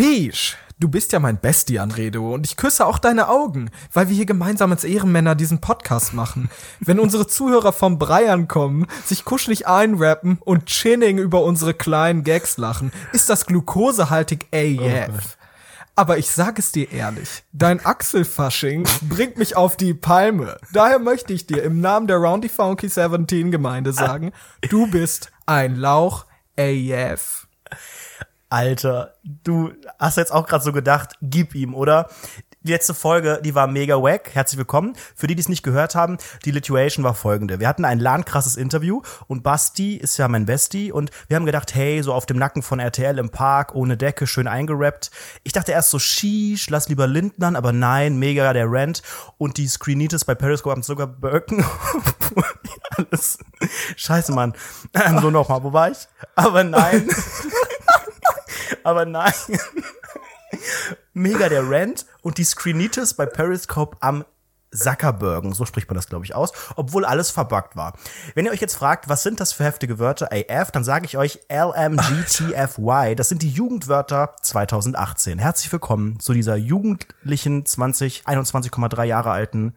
Sheesh. Du bist ja mein Bestie, Anredo, und ich küsse auch deine Augen, weil wir hier gemeinsam als Ehrenmänner diesen Podcast machen. Wenn unsere Zuhörer vom Breiern kommen, sich kuschelig einrappen und chinning über unsere kleinen Gags lachen, ist das glukosehaltig AF. Aber ich sag es dir ehrlich, dein Achselfasching bringt mich auf die Palme. Daher möchte ich dir im Namen der Roundy Funky 17 Gemeinde sagen, du bist ein Lauch AF. Alter, du hast jetzt auch gerade so gedacht, gib ihm, oder? Die letzte Folge, die war mega wack. Herzlich willkommen. Für die, die es nicht gehört haben, die Lituation war folgende. Wir hatten ein landkrasses Interview und Basti ist ja mein Bestie und wir haben gedacht, hey, so auf dem Nacken von RTL im Park, ohne Decke, schön eingerappt. Ich dachte erst so, sheesh, lass lieber Lindnern, aber nein, mega der Rant und die Screenitis bei Periscope haben sogar Birken. Alles. Scheiße, Mann. So nochmal, wo war ich? Aber nein. aber nein. Mega der Rant und die Screenitis bei Periscope am Zuckerbergen, so spricht man das, glaube ich, aus, obwohl alles verbuggt war. Wenn ihr euch jetzt fragt, was sind das für heftige Wörter AF, dann sage ich euch LMGTFY. Das sind die Jugendwörter 2018. Herzlich willkommen zu dieser jugendlichen 20, 21,3 Jahre alten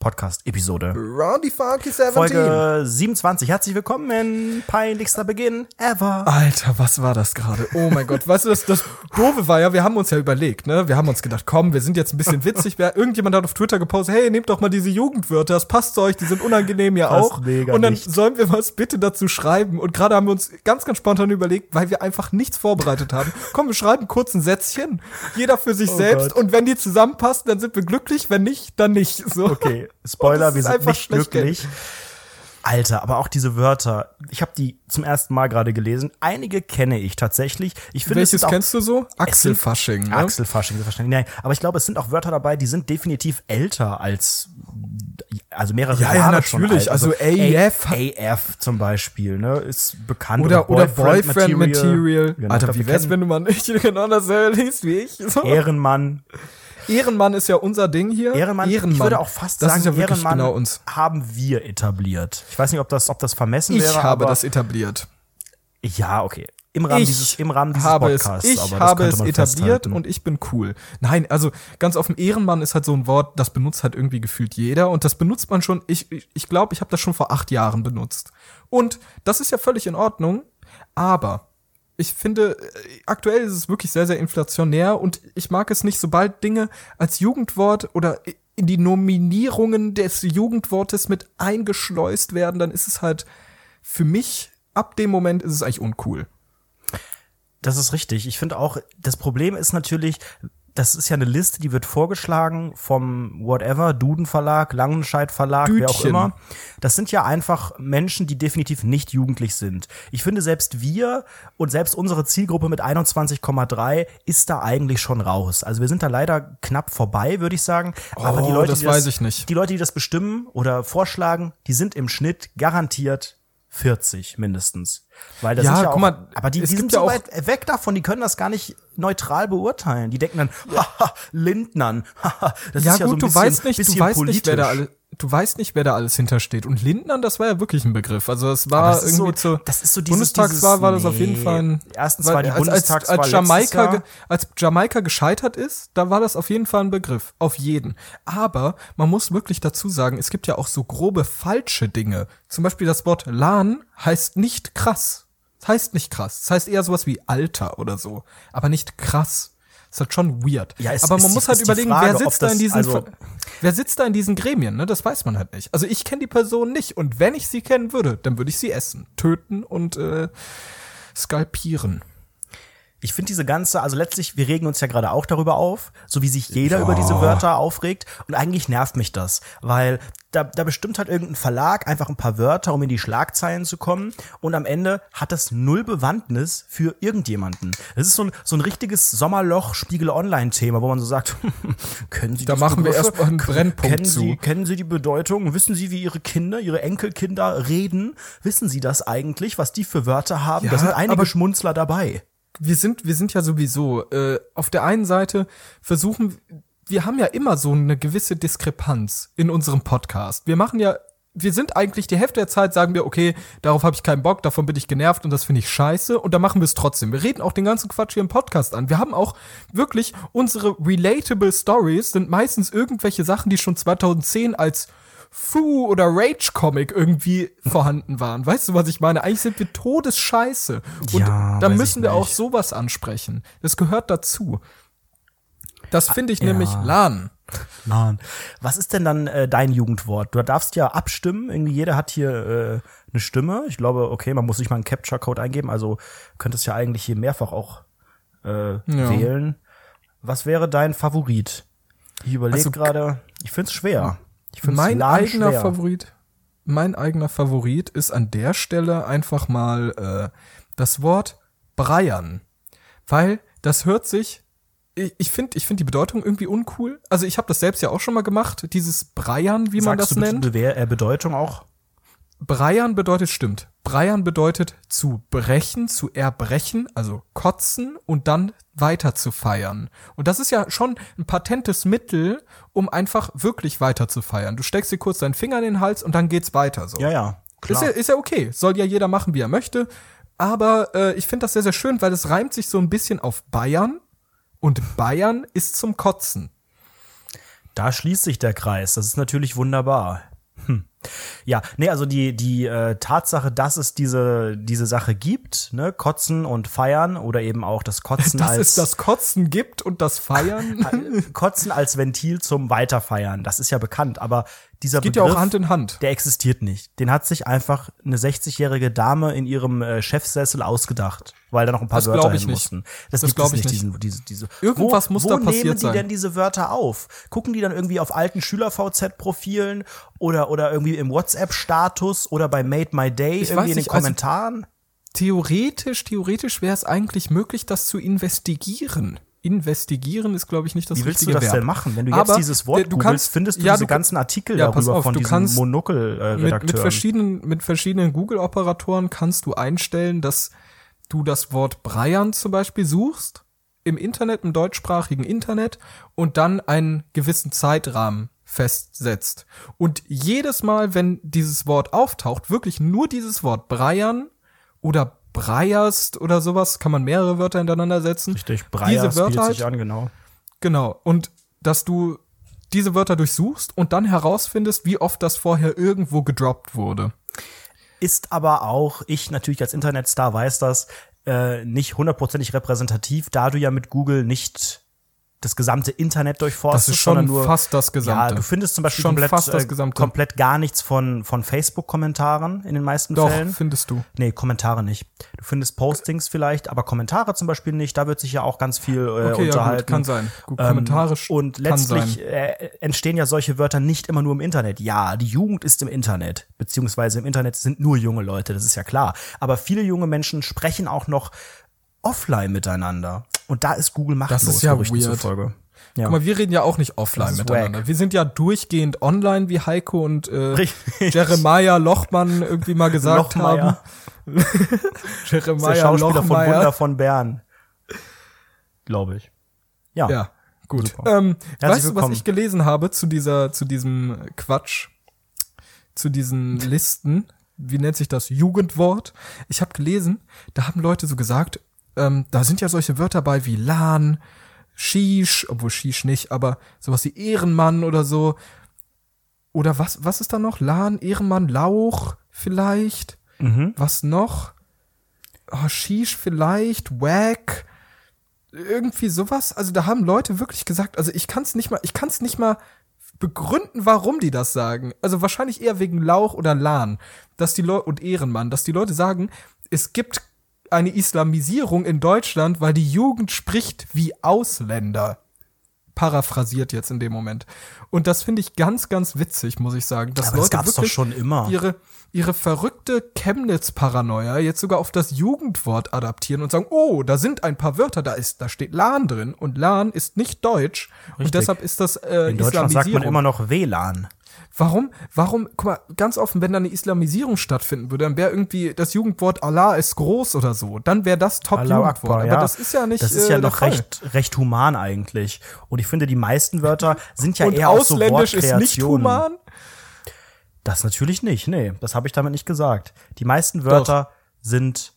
Podcast-Episode. Roundy Funky 17. Folge 27. Herzlich willkommen. Peinlichster Beginn ever. Alter, was war das gerade? Oh mein Gott. Weißt du, das, das Doofe war ja, wir haben uns ja überlegt, ne? Wir haben uns gedacht, komm, wir sind jetzt ein bisschen witzig. Wer, irgendjemand hat auf Twitter gepostet, hey, nehmt doch mal diese Jugendwörter, das passt zu euch, die sind unangenehm ja Passt auch. mega Und dann nicht. sollen wir was bitte dazu schreiben. Und gerade haben wir uns ganz, ganz spontan überlegt, weil wir einfach nichts vorbereitet haben. Komm, wir schreiben kurz ein Sätzchen. Jeder für sich Oh selbst. Gott. Und wenn die zusammenpassen, dann sind wir glücklich. Wenn nicht, dann nicht. So. Okay, Spoiler, wir sind einfach nicht glücklich. Alter, aber auch diese Wörter, ich habe die zum ersten Mal gerade gelesen. Einige kenne ich tatsächlich. Ich finde, es Welches auch- kennst du so? es sind- Axelfasching. Ne? Achselfasching, selbstverständlich. Nein, aber ich glaube, es sind auch Wörter dabei, die sind definitiv älter als also mehrere Ja, ja, Jahre schon natürlich. alt. Also AF. A- AF zum Beispiel, ne, ist bekannt. Oder, oder Boyfriend Material. Genau, Alter, wie wär's, wenn du mal nicht genau dasselbe liest wie ich? So. Ehrenmann. Ehrenmann ist ja unser Ding hier. Ehrenmann, ich würde auch fast das sagen, ja Ehrenmann genau uns. haben wir etabliert. Ich weiß nicht, ob das, ob das vermessen Ich wäre. habe aber das etabliert. Ja, okay. Im Rahmen Ich dieses, im Rahmen dieses habe es, Podcasts. ich aber das habe es etabliert festhalten. und ich bin cool. Nein, also ganz offen, Ehrenmann ist halt so ein Wort, das benutzt halt irgendwie gefühlt jeder und das benutzt man schon, ich glaube, ich, glaub, ich habe das schon vor acht Jahren benutzt. Und das ist ja völlig in Ordnung, aber ich finde, äh, aktuell ist es wirklich sehr, sehr inflationär und ich mag es nicht, sobald Dinge als Jugendwort oder in die Nominierungen des Jugendwortes mit eingeschleust werden, dann ist es halt für mich, ab dem Moment ist es eigentlich uncool. Das ist richtig. Ich finde auch, das Problem ist natürlich, das ist ja eine Liste, die wird vorgeschlagen vom whatever, Duden Verlag, Langenscheidt Verlag, wer auch Dütchen. immer. Das sind ja einfach Menschen, die definitiv nicht jugendlich sind. Ich finde, selbst wir und selbst unsere Zielgruppe mit 21,3 ist da eigentlich schon raus. Also wir sind da leider knapp vorbei, würde ich sagen. Aber die Oh, Leute, das die nicht. Die Leute, die das bestimmen oder vorschlagen, die sind im Schnitt garantiert 40 mindestens. Weil das Ja, sind ja guck auch, mal, aber die, die sind ja so auch- weit weg davon, die können das gar nicht neutral beurteilen. Die denken dann, haha, Lindnern, haha, das ja ist ja so ein gut, du bisschen, weißt nicht, bisschen du weißt politisch. nicht, wer da alle, du weißt nicht, wer da alles hintersteht. Und Lindnern, das war ja wirklich ein Begriff. Also es war das irgendwie so- zur das ist so dieses- Bundestagswahl war das auf dieses- jeden Fall ein, nee. Erstens war die als, Bundestagswahl als, als Jamaika, als Jamaika gescheitert ist, da war das auf jeden Fall ein Begriff. Auf jeden. Aber man muss wirklich dazu sagen, es gibt ja auch so grobe falsche Dinge. Zum Beispiel das Wort LAN heißt nicht krass. Das heißt nicht krass. Das heißt eher sowas wie Alter oder so. Aber nicht krass. Ist halt schon weird. Ja, es Aber ist man die- muss halt ist überlegen, Frage, wer sitzt da das- in diesen, also- wer sitzt da in diesen Gremien, ne? Das weiß man halt nicht. Also ich kenne die Person nicht und wenn ich sie kennen würde, dann würde ich sie essen, töten und äh, skalpieren. Ich finde diese ganze, also letztlich, wir regen uns ja gerade auch darüber auf, so wie sich jeder über diese Wörter aufregt. Und eigentlich nervt mich das, weil da, da bestimmt halt irgendein Verlag einfach ein paar Wörter, um in die Schlagzeilen zu kommen. Und am Ende hat das null Bewandtnis für irgendjemanden. Das ist so ein, so ein richtiges Sommerloch-Spiegel-Online-Thema, wo man so sagt, können Sie Da machen wir Begriffe? erstmal einen Brennpunkt kennen Sie, zu. kennen Sie die Bedeutung? Wissen Sie, wie Ihre Kinder, Ihre Enkelkinder reden? Wissen Sie das eigentlich, was die für Wörter haben? Ja, da sind einige aber- Schmunzler dabei. Wir sind, wir sind ja sowieso, äh, auf der einen Seite versuchen, wir haben ja immer so eine gewisse Diskrepanz in unserem Podcast. Wir machen ja wir sind eigentlich die Hälfte der Zeit, sagen wir, okay, darauf habe ich keinen Bock, davon bin ich genervt und das finde ich scheiße und dann machen wir es trotzdem. Wir reden auch den ganzen Quatsch hier im Podcast an. Wir haben auch wirklich unsere relatable Stories sind meistens irgendwelche Sachen, die schon 2010 als Fu oder Rage Comic irgendwie vorhanden waren. Weißt du, was ich meine? Eigentlich sind wir todesscheiße. Und Ja, da müssen wir auch sowas ansprechen. Das gehört dazu. Das finde ich ja. nämlich LAN. Mann. Was ist denn dann äh, dein Jugendwort? Du darfst ja abstimmen. Irgendwie jeder hat hier äh, eine Stimme. Ich glaube, okay, man muss nicht mal einen Capture-Code eingeben. Also könntest ja eigentlich hier mehrfach auch äh, wählen. Was wäre dein Favorit? Ich überlege Also, gerade. Ich find's schwer. Ich Mein eigener schwer. Favorit, mein eigener Favorit ist an der Stelle einfach mal äh, das Wort Breiern, weil das hört sich ich ich finde ich finde die Bedeutung irgendwie uncool. Also ich habe das selbst ja auch schon mal gemacht, dieses Breiern, wie man Sagst das du nennt. äh, Bedeutung auch? Breiern bedeutet, stimmt. Breiern bedeutet zu brechen, zu erbrechen, also kotzen und dann weiter zu feiern. Und das ist ja schon ein patentes Mittel, um einfach wirklich weiter zu feiern. Du steckst dir kurz deinen Finger in den Hals und dann geht's weiter so. Ja, ja. Klar. Ist ja, ist ja okay. Soll ja jeder machen, wie er möchte. Aber äh, ich finde das sehr, sehr schön, weil es reimt sich so ein bisschen auf Bayern. Und Bayern ist zum Kotzen. Da schließt sich der Kreis. Das ist natürlich wunderbar. Ja, nee, also die, die äh, Tatsache, dass es diese, diese Sache gibt, ne, Kotzen und Feiern oder eben auch das Kotzen Dass als es das Kotzen gibt und das Feiern. Kotzen als Ventil zum Weiterfeiern, das ist ja bekannt, aber dieser Geht ja Begriff, auch Hand in Hand. der existiert nicht. Den hat sich einfach eine 60-jährige Dame in ihrem äh, Chefsessel ausgedacht, weil da noch ein paar Das Wörter hin nicht. mussten. Das, Das gibt glaub es ich nicht. Diesen, diese, diese. Irgendwas wo, muss wo da nehmen passiert die sein. denn diese Wörter auf? Gucken die dann irgendwie auf alten Schüler-VZ-Profilen oder, oder irgendwie im WhatsApp-Status oder bei Made My Day Ich irgendwie weiß in den also- Kommentaren? Theoretisch, theoretisch wäre es eigentlich möglich, das zu investigieren. Investigieren ist, glaube ich, nicht das Wie willst du richtige das Verb. denn machen? Wenn du jetzt Aber, dieses Wort du googelst, findest du ja, diese du- ganzen Artikel ja, pass darüber auf, von du diesen kannst mit, Monokel-Redakteuren. mit verschiedenen, mit verschiedenen Google-Operatoren kannst du einstellen, dass du das Wort Breiern zum Beispiel suchst im Internet, im deutschsprachigen Internet und dann einen gewissen Zeitrahmen festsetzt. Und jedes Mal, wenn dieses Wort auftaucht, wirklich nur dieses Wort Breiern oder Breierst oder sowas, kann man mehrere Wörter hintereinander setzen. Richtig, Breyer Diese Wörter spielt halt, sich an, genau. Genau. Und dass du diese Wörter durchsuchst und dann herausfindest, wie oft das vorher irgendwo gedroppt wurde. Ist aber auch, ich natürlich als Internetstar weiß das, äh, nicht hundertprozentig repräsentativ, da du ja mit Google nicht das gesamte Internet durchforstest, Das ist schon nur fast das Gesamte. Ja, du findest zum Beispiel Schon komplett, fast das äh, Gesamte. komplett gar nichts von, von Facebook-Kommentaren in den meisten Doch, Fällen. findest du. Nee, Kommentare nicht. Du findest Postings vielleicht, aber Kommentare zum Beispiel nicht. Da wird sich ja auch ganz viel äh, Okay, ja, gut, unterhalten. kann sein. Gut, Ähm, kommentarisch und kann letztlich äh, entstehen ja solche Wörter nicht immer nur im Internet. Ja, die Jugend ist im Internet, beziehungsweise im Internet sind nur junge Leute, das ist ja klar. Aber viele junge Menschen sprechen auch noch offline miteinander. Und da ist Google machtlos, ist ja Gerüchten weird. zufolge. Ja. Guck mal, wir reden ja auch nicht offline Das miteinander. wack. Wir sind ja durchgehend online, wie Heiko und äh, Richtig. Jeremiah Lochmann irgendwie mal gesagt haben. Lochmeier. der Jeremiah Schauspieler von Lochmeier. Wunder von Bern. Glaube ich. Ja. Ja, gut. Ähm, weißt du, was ich gelesen habe zu dieser, zu diesem Quatsch, zu diesen Listen? Wie nennt sich das? Jugendwort. Ich habe gelesen, da haben Leute so gesagt, ähm, da sind ja solche Wörter bei wie LAN, Shish, obwohl Shish nicht, aber sowas wie Ehrenmann oder so. Oder was, was ist da noch? LAN, Ehrenmann, Lauch vielleicht? Mhm. Was noch? Oh, Shish vielleicht, Wack irgendwie sowas. Also da haben Leute wirklich gesagt, also ich kann es nicht mal, ich kann es nicht mal begründen, warum die das sagen. Also wahrscheinlich eher wegen Lauch oder Lahn, dass die Leute und Ehrenmann, dass die Leute sagen, es gibt eine Islamisierung in Deutschland, weil die Jugend spricht wie Ausländer. Paraphrasiert jetzt in dem Moment. Und das finde ich ganz, ganz witzig, muss ich sagen. Dass Aber das Leute gab's doch wirklich schon immer. Ihre, ihre verrückte Chemnitz-Paranoia jetzt sogar auf das Jugendwort adaptieren und sagen, oh, da sind ein paar Wörter, da ist, da steht LAN drin und LAN ist nicht deutsch und Richtig. deshalb ist das äh, In Deutschland sagt man immer noch WLAN. Warum, warum, guck mal, ganz offen, wenn da eine Islamisierung stattfinden würde, dann wäre irgendwie das Jugendwort Allah ist groß oder so, dann wäre das Top-Jugendwort. Aber ja. das ist ja nicht Das ist äh, ja der noch recht, recht human eigentlich. Und ich finde, die meisten Wörter sind ja Und eher auch so ausländisch ist nicht human? Das natürlich nicht, nee, das habe ich damit nicht gesagt. Die meisten Wörter Doch. sind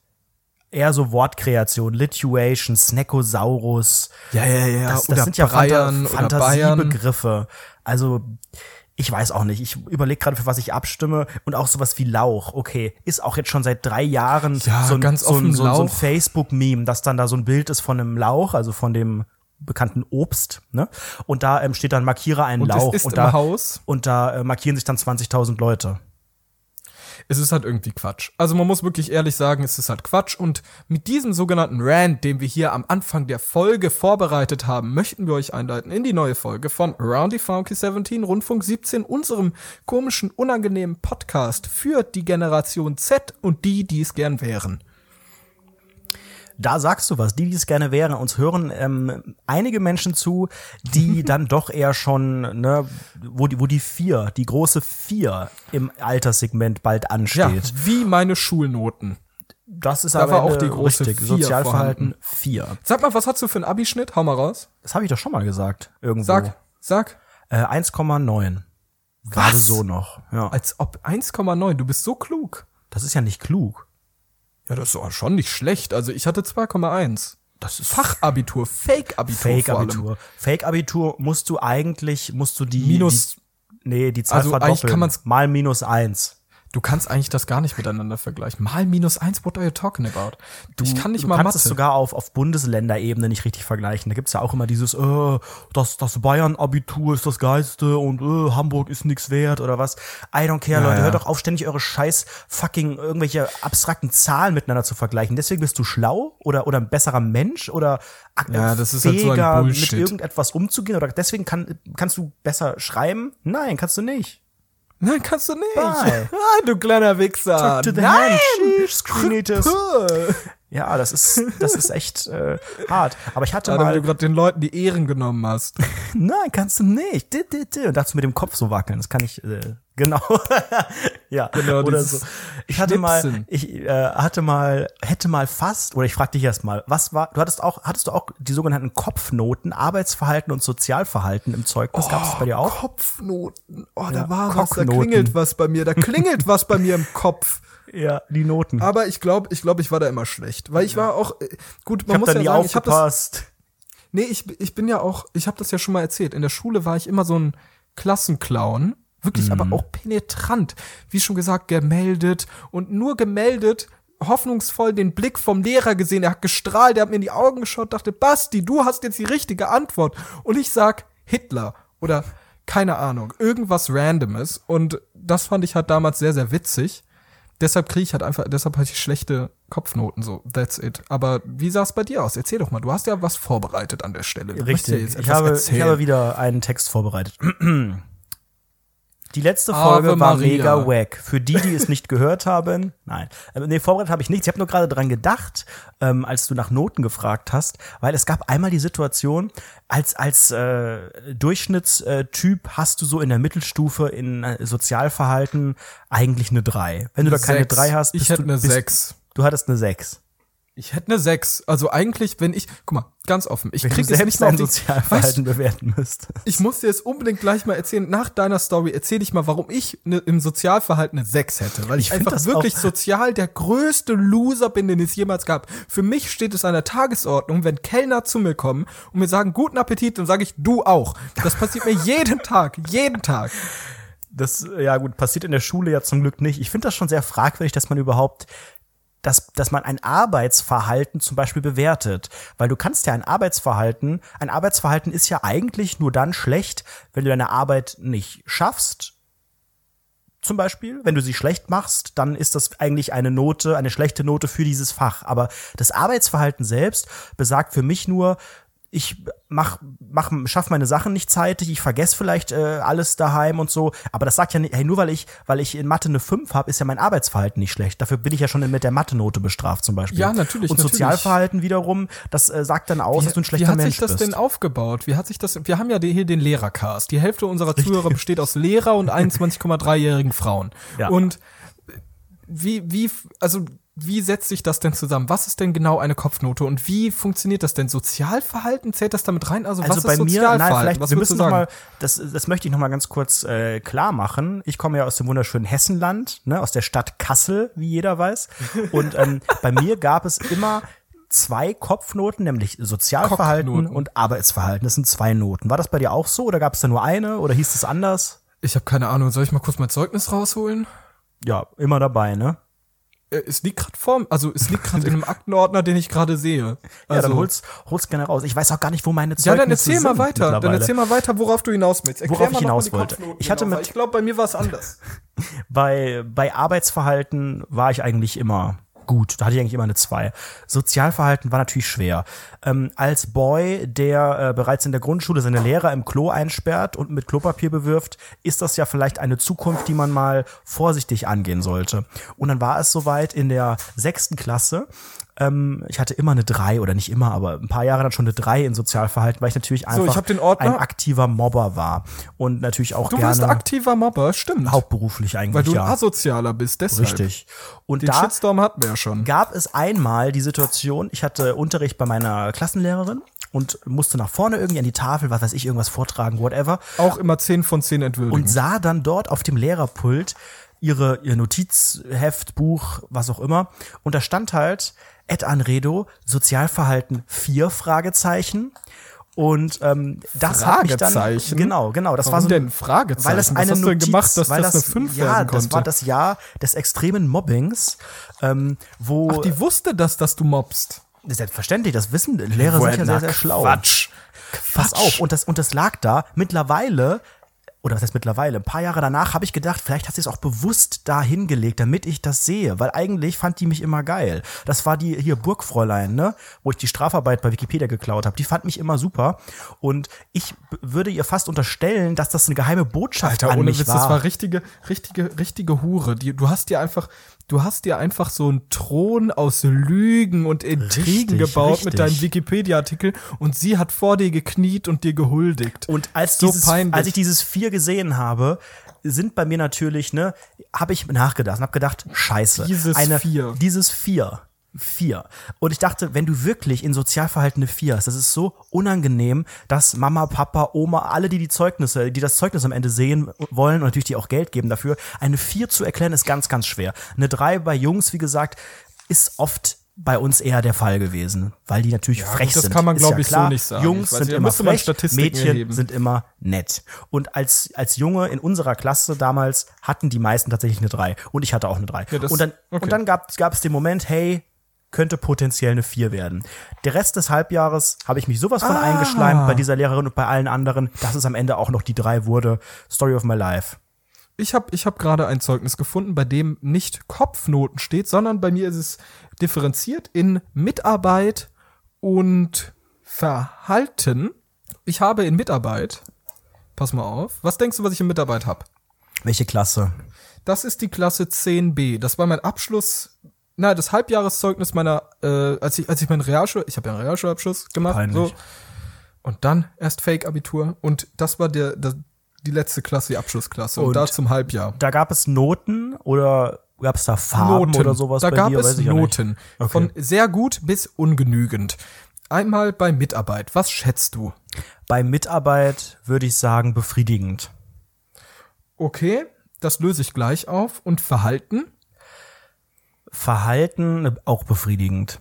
eher so Wortkreation, Lituation, Snackosaurus. Ja, ja, ja. Das, das sind ja Bayern Fanta Fantasiebegriffe. Also ich weiß auch nicht. Ich überlege gerade, für was ich abstimme. Und auch sowas wie Lauch. Okay, ist auch jetzt schon seit drei Jahren ja, so, ein, ganz so, ein, so, so ein Facebook-Meme, dass dann da so ein Bild ist von einem Lauch, also von dem bekannten Obst, ne? Und da ähm, steht dann markiere einen und Lauch und da Haus. und da äh, markieren sich dann 20.000 Leute es ist halt irgendwie Quatsch. Also man muss wirklich ehrlich sagen, es ist halt Quatsch. Und mit diesem sogenannten Rant, den wir hier am Anfang der Folge vorbereitet haben, möchten wir euch einleiten in die neue Folge von Roundy Funky 17, Rundfunk 17, unserem komischen, unangenehmen Podcast für die Generation Z und die, die es gern wären. Da sagst du was. Die, die es gerne wären, uns hören ähm, einige Menschen zu, die dann doch eher schon, ne, wo die, wo die vier, die große vier im Alterssegment bald ansteht. Ja, wie meine Schulnoten. Das ist da aber auch die große richtig. Sozialverhalten vier. Sag mal, was hast du für einen Abischnitt? Hau mal raus. Das habe ich doch schon mal gesagt. Irgendwo. Sag, sag. Äh, 1,9. Gerade so noch. Ja. Als ob 1,9. Du bist so klug. Das ist ja nicht klug. Ja, das ist auch schon nicht schlecht. Also ich hatte 2,1. Das ist Fachabitur, Fake-Abitur. Fake-Abitur. Fake-Abitur musst du eigentlich, musst du die. Minus. Die, nee, die Zahl also verdoppeln. Kann man's, mal minus eins. Du kannst eigentlich das gar nicht miteinander vergleichen. Mal minus eins, what are you talking about? Du, ich kann nicht du mal kannst Mathe. es sogar auf, auf Bundesländerebene nicht richtig vergleichen. Da gibt's ja auch immer dieses, äh, das, das Bayern-Abitur ist das Geiste und äh, Hamburg ist nix wert oder was. I don't care, ja, Leute. Ja. Hört doch auf, ständig eure scheiß fucking irgendwelche abstrakten Zahlen miteinander zu vergleichen. Deswegen bist du schlau oder, oder ein besserer Mensch oder ja, das ist fähiger, halt so mit irgendetwas umzugehen oder deswegen kann, kannst du besser schreiben? Nein, kannst du nicht. Nein, kannst du nicht. Bye. Ah, du kleiner Wichser. Talk to the Nein. Ja, das ist, das ist echt äh, hart. Aber ich hatte ja, mal. Weil du gerade den Leuten die Ehren genommen hast. Nein, kannst du nicht. Und dazu mit dem Kopf so wackeln. Das kann ich. Äh, Genau. ja, genau, oder so. Ich hatte mal, ich äh, hatte mal, hätte mal fast, oder ich frag dich erst mal, was war, du hattest auch, hattest du auch die sogenannten Kopfnoten, Arbeitsverhalten und Sozialverhalten im Zeugnis? Oh, Gab es bei dir auch? Kopfnoten. Oh, da war was, da klingelt was bei mir, da klingelt was bei mir im Kopf. Ja, die Noten. Aber ich glaube, ich glaube, ich war da immer schlecht, weil ich war auch äh, gut, man ich muss da ja nie sagen, aufgepasst. ich habe das Nee, ich ich bin ja auch, ich habe das ja schon mal erzählt. In der Schule war ich immer so ein Klassenclown Wirklich mhm. aber auch penetrant. Wie schon gesagt, gemeldet und nur gemeldet, hoffnungsvoll den Blick vom Lehrer gesehen. Er hat gestrahlt, er hat mir in die Augen geschaut, dachte, Basti, du hast jetzt die richtige Antwort. Und ich sag Hitler oder keine Ahnung, irgendwas Randomes. Und das fand ich halt damals sehr, sehr witzig. Deshalb kriege ich halt einfach, deshalb hatte ich schlechte Kopfnoten, so, that's it. Aber wie sah es bei dir aus? Erzähl doch mal, du hast ja was vorbereitet an der Stelle. Du Richtig, ja ich, habe, ich habe wieder einen Text vorbereitet. Die letzte Folge Ave war Maria. mega wack. Für die, die es nicht gehört haben, nein. Äh, nee, vorbereitet habe ich nichts. Ich habe nur gerade dran gedacht, ähm, als du nach Noten gefragt hast, weil es gab einmal die Situation, als, als äh, Durchschnittstyp hast du so in der Mittelstufe in äh, Sozialverhalten eigentlich eine 3. Wenn du da keine 3 hast, ich hätte du, eine 6. Du hattest eine 6. Ich hätte eine 6. Also eigentlich, wenn ich, guck mal, ganz offen, ich wenn krieg du es nicht mal dein Sozialverhalten weißt, bewerten müsstest. Ich muss dir jetzt unbedingt gleich mal erzählen, nach deiner Story erzähle ich mal, warum ich ne, im Sozialverhalten eine 6 hätte. Weil ich, Ich einfach wirklich sozial der größte Loser bin, den es jemals gab. Für mich steht es an der Tagesordnung, wenn Kellner zu mir kommen und mir sagen, guten Appetit, dann sage ich, du auch. Das passiert mir jeden Tag, jeden Tag. Das, ja gut, passiert in der Schule ja zum Glück nicht. Ich finde das schon sehr fragwürdig, dass man überhaupt dass, dass man ein Arbeitsverhalten zum Beispiel bewertet. Weil du kannst ja ein Arbeitsverhalten, ein Arbeitsverhalten ist ja eigentlich nur dann schlecht, wenn du deine Arbeit nicht schaffst. Zum Beispiel, wenn du sie schlecht machst, dann ist das eigentlich eine Note, eine schlechte Note für dieses Fach. Aber das Arbeitsverhalten selbst besagt für mich nur, ich mach, mach, schaff meine Sachen nicht zeitig, ich vergesse vielleicht äh, alles daheim und so, aber das sagt ja nicht, hey, nur weil ich, weil ich in Mathe eine 5 habe, ist ja mein Arbeitsverhalten nicht schlecht. Dafür bin ich ja schon mit der Mathe-Note bestraft zum Beispiel. Ja, natürlich, Und natürlich. Sozialverhalten wiederum, das äh, sagt dann aus, dass du ein schlechter Wie hat Mensch sich das bist. denn aufgebaut? Wie hat sich das, wir haben ja hier den Lehrercast. Die Hälfte unserer Zuhörer besteht aus Lehrer und 21,3-jährigen Frauen. Ja. Und wie, wie, also wie setzt sich das denn zusammen? Was ist denn genau eine Kopfnote und wie funktioniert das denn? Sozialverhalten zählt das damit rein? Also, Also was bei ist mir, Sozialverhalten? nein, vielleicht, was wir müssen sagen? mal, das, das möchte ich noch mal ganz kurz äh, klar machen. Ich komme ja aus dem wunderschönen Hessenland, ne, aus der Stadt Kassel, wie jeder weiß. Und ähm, bei mir gab es immer zwei Kopfnoten, nämlich Sozialverhalten Kopfnoten. und Arbeitsverhalten. Das sind zwei Noten. War das bei dir auch so oder gab es da nur eine oder hieß es anders? Ich habe keine Ahnung. Soll ich mal kurz mein Zeugnis rausholen? Ja, immer dabei, ne? Äh, Es liegt gerade vor, also es liegt gerade in einem Aktenordner, den ich gerade sehe. Ja, Also, dann hol's, hol's gerne raus. Ich weiß auch gar nicht, wo meine ja, Zeugnisse dann erzähl mal sind weiter. Dann erzähl mal weiter, worauf du hinaus willst. Erklär Worauf ich hinaus wollte. Ich hatte genau, mit- ich glaube, bei mir war es anders. bei, bei Arbeitsverhalten war ich eigentlich immer gut. Da hatte ich eigentlich immer eine 2. Sozialverhalten war natürlich schwer. Ähm, als Boy, der äh, bereits in der Grundschule seine Lehrer im Klo einsperrt und mit Klopapier bewirft, ist das ja vielleicht eine Zukunft, die man mal vorsichtig angehen sollte. Und dann war es soweit in der sechsten Klasse. Ähm, ich hatte immer eine 3 oder nicht immer, aber ein paar Jahre dann schon eine 3 in Sozialverhalten, weil ich natürlich einfach ich den Ordner. ein aktiver Mobber war und natürlich auch Du gerne warst aktiver Mobber, stimmt. hauptberuflich eigentlich weil du ja. ein Asozialer bist, deshalb. Richtig. Und Den da Shitstorm hatten wir ja schon. gab es einmal die Situation, ich hatte Unterricht bei meiner Klassenlehrerin und musste nach vorne irgendwie an die Tafel, was weiß ich, irgendwas vortragen, whatever. Auch immer 10 von 10 Und entwürdigen. sah dann dort auf dem Lehrerpult ihre, ihr Notizheft, Buch, was auch immer. Und da stand halt Ed Anredo, Sozialverhalten 4 Fragezeichen. Und ähm, das hat mich dann genau genau das Warum war so denn Fragezeichen? weil das Was eine hast du denn Notiz, gemacht, dass weil das das eine 5 ja werden das war konnte? das Jahr des extremen Mobbings ähm, wo Ach, die wusste das, dass du mobst. Selbstverständlich, das wissen Lehrer sind ja sehr, sehr schlau. Quatsch. Pass auf, und das, und das lag da mittlerweile, oder was heißt mittlerweile, ein paar Jahre danach habe ich gedacht, vielleicht hat sie es auch bewusst da hingelegt, damit ich das sehe, weil eigentlich fand die mich immer geil. Das war die hier Burgfräulein, ne, wo ich die Strafarbeit bei Wikipedia geklaut habe. Die fand mich immer super und ich würde ihr fast unterstellen, dass das eine geheime Botschaft Alter, an ohne mich Witz, war. das war richtige, richtige, richtige Hure. Die, du hast dir einfach, du hast dir einfach so einen Thron aus Lügen und Intrigen Richtig, gebaut richtig. mit deinem Wikipedia-Artikel und sie hat vor dir gekniet und dir gehuldigt. Und als, So dieses, peinlich. als ich dieses vier gesehen habe, sind bei mir natürlich, ne, habe ich nachgedacht und habe gedacht, scheiße. Dieses eine, Vier. Dieses vier. Vier. Und ich dachte, wenn du wirklich in Sozialverhalten eine Vier hast, das ist so unangenehm, dass Mama, Papa, Oma, alle, die die Zeugnisse, die das Zeugnis am Ende sehen wollen und natürlich die auch Geld geben dafür, eine Vier zu erklären, ist ganz, ganz schwer. Eine Drei bei Jungs, wie gesagt, ist oft bei uns eher der Fall gewesen, weil die natürlich frech gut, das sind. kann man, Ist glaub ja ich, so klar. nicht sagen. Jungs sind nicht, immer frech, Mädchen erheben. sind immer nett. Und als, als Junge in unserer Klasse damals hatten die meisten tatsächlich eine 3. Und ich hatte auch eine 3. Ja, das- und dann, okay. und dann gab, gab es den Moment, hey, könnte potenziell eine 4 werden. Der Rest des Halbjahres habe ich mich sowas von Ah. eingeschleimt bei dieser Lehrerin und bei allen anderen, dass es am Ende auch noch die 3 wurde. Story of my life. Ich habe ich hab gerade ein Zeugnis gefunden, bei dem nicht Kopfnoten steht, sondern bei mir ist es differenziert in Mitarbeit und Verhalten. Ich habe in Mitarbeit, pass mal auf, was denkst du, was ich in Mitarbeit habe? Welche Klasse? Das ist die Klasse 10b. Das war mein Abschluss, na, das Halbjahreszeugnis meiner, äh, als ich, als ich meinen Realschul, ich habe ja einen Realschulabschluss gemacht, Peinlich. so. Und dann erst Fake-Abitur. Und das war der, der, die letzte Klasse, die Abschlussklasse. Und, Und da zum Halbjahr. Da gab es Noten oder gab es da Farben oder sowas Da bei gab dir? es. Noten. Okay. Von sehr gut bis ungenügend. Einmal bei Mitarbeit. Was schätzt du? Bei Mitarbeit würde ich sagen befriedigend. Okay, das löse ich gleich auf. Und Verhalten? Verhalten äh, auch befriedigend.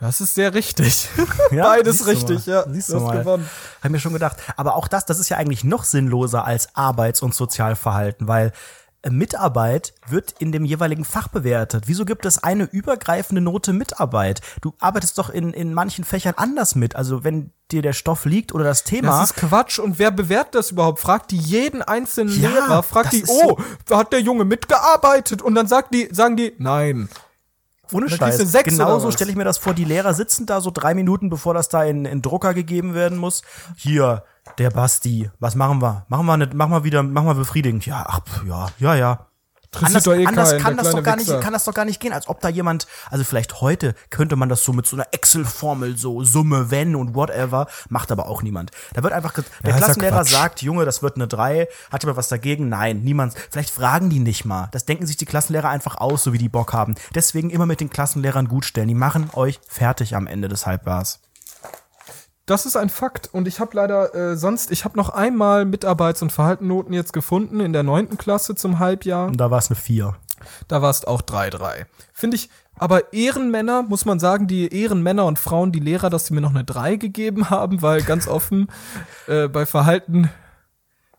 Das ist sehr richtig. Ja, Beides richtig, mal. ja. Siehst du mal. gewonnen. Hab mir schon gedacht. Aber auch das, das ist ja eigentlich noch sinnloser als Arbeits- und Sozialverhalten, weil Mitarbeit wird in dem jeweiligen Fach bewertet. Wieso gibt es eine übergreifende Note Mitarbeit? Du arbeitest doch in, in manchen Fächern anders mit. Also wenn dir der Stoff liegt oder das Thema. Das ist Quatsch. Und wer bewertet das überhaupt? Fragt die jeden einzelnen Ja, Lehrer, fragt die, oh, da hat der Junge mitgearbeitet? Und dann sagt die, sagen die, nein. Ohne Dann Scheiß. sechs Genauso stelle ich mir das vor. Die Lehrer sitzen da so drei Minuten, bevor das da in, in Drucker gegeben werden muss. Hier, der Basti. Was machen wir? Machen wir nicht, machen wir wieder, machen wir befriedigend. Ja, ach, ja, ja, ja. Anders, eh anders keinen, kann, das doch gar nicht, kann das doch gar nicht gehen, als ob da jemand, also vielleicht heute könnte man das so mit so einer Excel-Formel, so Summe, wenn und whatever, macht aber auch niemand. Da wird einfach, der Ja, Klassenlehrer sagt, Junge, das wird eine 3, hat jemand was dagegen? Nein, niemand. Vielleicht fragen die nicht mal. Das denken sich die Klassenlehrer einfach aus, so wie die Bock haben. Deswegen immer mit den Klassenlehrern gut stellen. Die machen euch fertig am Ende des Halbjahrs. Das ist ein Fakt. Und ich habe leider äh, sonst, ich habe noch einmal Mitarbeits- und Verhaltennoten jetzt gefunden in der neunten Klasse zum Halbjahr. Und da war es eine 4. Da war es auch 3-3. Finde ich, aber Ehrenmänner, muss man sagen, die Ehrenmänner und Frauen, die Lehrer, dass sie mir noch eine 3 gegeben haben, weil ganz offen äh, bei Verhalten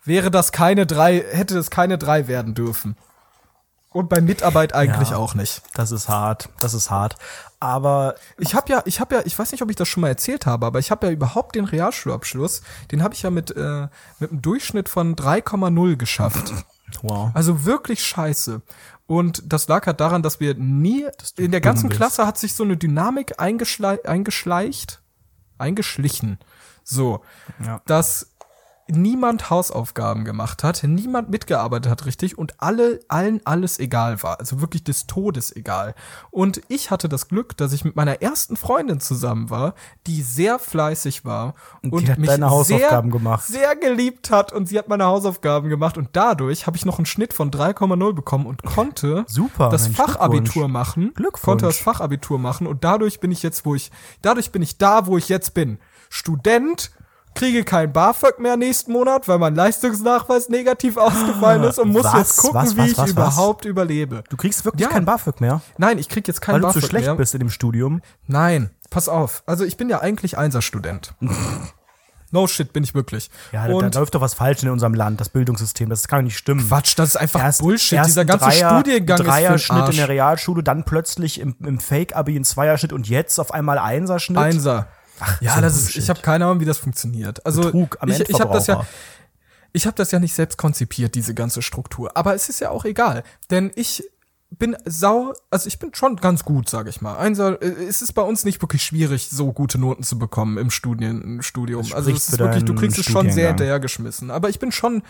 wäre das keine 3, hätte das keine 3 werden dürfen. Und bei Mitarbeit eigentlich Ja. auch nicht. Das ist hart. Das ist hart. Aber Ich habe ja, ich habe ja, ich weiß nicht, ob ich das schon mal erzählt habe, aber ich habe ja überhaupt den Realschulabschluss, den habe ich ja mit äh, mit einem Durchschnitt von 3,0 geschafft. wow. Also wirklich scheiße. Und das lag halt daran, dass wir nie, in der ganzen. Klasse hat sich so eine Dynamik eingeschle eingeschleicht, eingeschlichen. So, Ja. dass niemand Hausaufgaben gemacht hat, niemand mitgearbeitet hat richtig und alle, allen alles egal war. Also wirklich des Todes egal. Und ich hatte das Glück, dass ich mit meiner ersten Freundin zusammen war, die sehr fleißig war und, hat mich sehr, gemacht. sehr geliebt hat und sie hat meine Hausaufgaben gemacht und dadurch habe ich noch einen Schnitt von 3,0 bekommen und konnte Super, das Mensch, Fachabitur Glückwunsch. machen. Glückwunsch. Konnte das Fachabitur machen und dadurch bin ich jetzt, wo ich, dadurch bin ich da, wo ich jetzt bin. Student, kriege kein BAföG mehr nächsten Monat, weil mein Leistungsnachweis negativ ausgefallen ist und muss Was? jetzt gucken, Was, wie was, ich was, was? überhaupt überlebe. Du kriegst wirklich Ja. kein BAföG mehr, Nein, ich krieg jetzt kein weil du BAföG zu schlecht mehr. bist in dem Studium. Nein, pass auf. Also ich bin ja eigentlich Einserstudent. no shit, bin ich wirklich. Ja, da, da läuft doch was falsch in unserem Land, das Bildungssystem. Das kann doch nicht stimmen. Quatsch, das ist einfach Erst- Bullshit. erst Dieser ganze Dreier, Studiengang ist für Dreierschnitt den in der. Realschule, dann plötzlich im, im Fake-Abi ein Zweierschnitt und jetzt auf einmal Einserschnitt. Einser. Ja, so das ist, ich habe keine Ahnung, wie das funktioniert. Also Betrug am ich, ich habe das ja ich habe das ja nicht selbst konzipiert, diese ganze Struktur, aber es ist ja auch egal, denn ich bin sau, also ich bin schon ganz gut, sage ich mal. Einser, äh, es ist bei uns nicht wirklich schwierig, so gute Noten zu bekommen im Studien, im Studium. Das Also es ist wirklich, du kriegst es schon sehr hinterhergeschmissen. Aber ich bin schon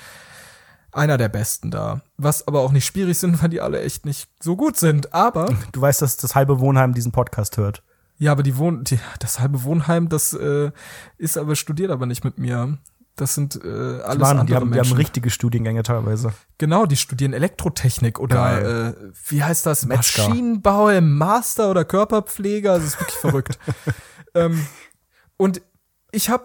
einer der Besten da. Was aber auch nicht schwierig sind, weil die alle echt nicht so gut sind. Aber Du weißt, dass das halbe Wohnheim diesen Podcast hört. Ja, aber die Wohn die, das halbe Wohnheim, das äh, ist aber studiert aber nicht mit mir. Das sind äh, alles Mann, andere die, haben, die Menschen. haben richtige Studiengänge teilweise. genau, die studieren Elektrotechnik oder äh, wie heißt das? Metzger. Maschinenbau im Master oder Körperpfleger. Das ist wirklich verrückt. ähm, und ich habe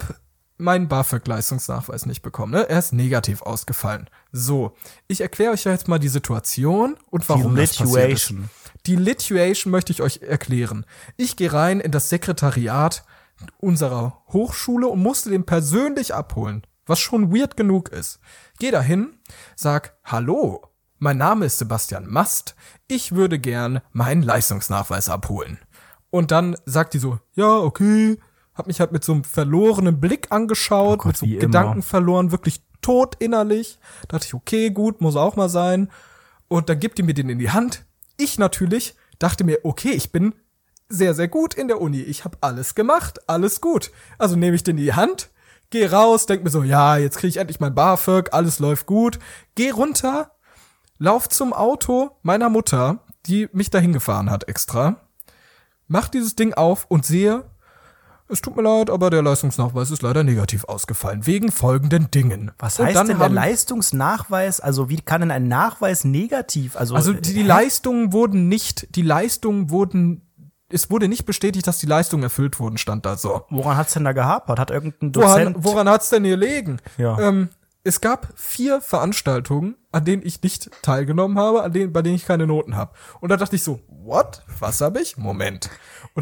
meinen BAföG-Leistungsnachweis nicht bekommen. Ne? Er ist negativ ausgefallen. So, ich erkläre euch jetzt mal die Situation und warum Die das passiert ist. Die Lituation möchte ich euch erklären. Ich gehe rein in das Sekretariat unserer Hochschule und musste den persönlich abholen, was schon weird genug ist. Geh dahin, sag, hallo, mein Name ist Sebastian Mast, ich würde gern meinen Leistungsnachweis abholen. Und dann sagt die so, ja, okay, hab mich halt mit so einem verlorenen Blick angeschaut, Oh Gott, mit so wie immer. Gedanken verloren, wirklich tot innerlich. Dachte ich, okay, gut, muss auch mal sein. Und dann gibt die mir den in die Hand. Ich natürlich dachte mir, okay, ich bin sehr, sehr gut in der Uni. Ich habe alles gemacht, alles gut. Also nehme ich den in die Hand, geh raus, denk mir so, ja, jetzt kriege ich endlich mein BAföG, alles läuft gut. Geh runter, lauf zum Auto meiner Mutter, die mich dahin gefahren hat extra. Mach dieses Ding auf und sehe, es tut mir leid, aber der Leistungsnachweis ist leider negativ ausgefallen, wegen folgenden Dingen. Was heißt denn der Leistungsnachweis? Also wie kann denn ein Nachweis negativ? Also, Also die, die? Leistungen wurden nicht, die Leistungen wurden, es wurde nicht bestätigt, dass die Leistungen erfüllt wurden, stand da so. Woran hat's denn da gehapert? Hat irgendein Woran, Dozent woran hat's denn gelegen? Ja. Ähm, es gab vier Veranstaltungen, an denen ich nicht teilgenommen habe, an denen, bei denen ich keine Noten habe. Und da dachte ich so, what? Was habe ich? Moment.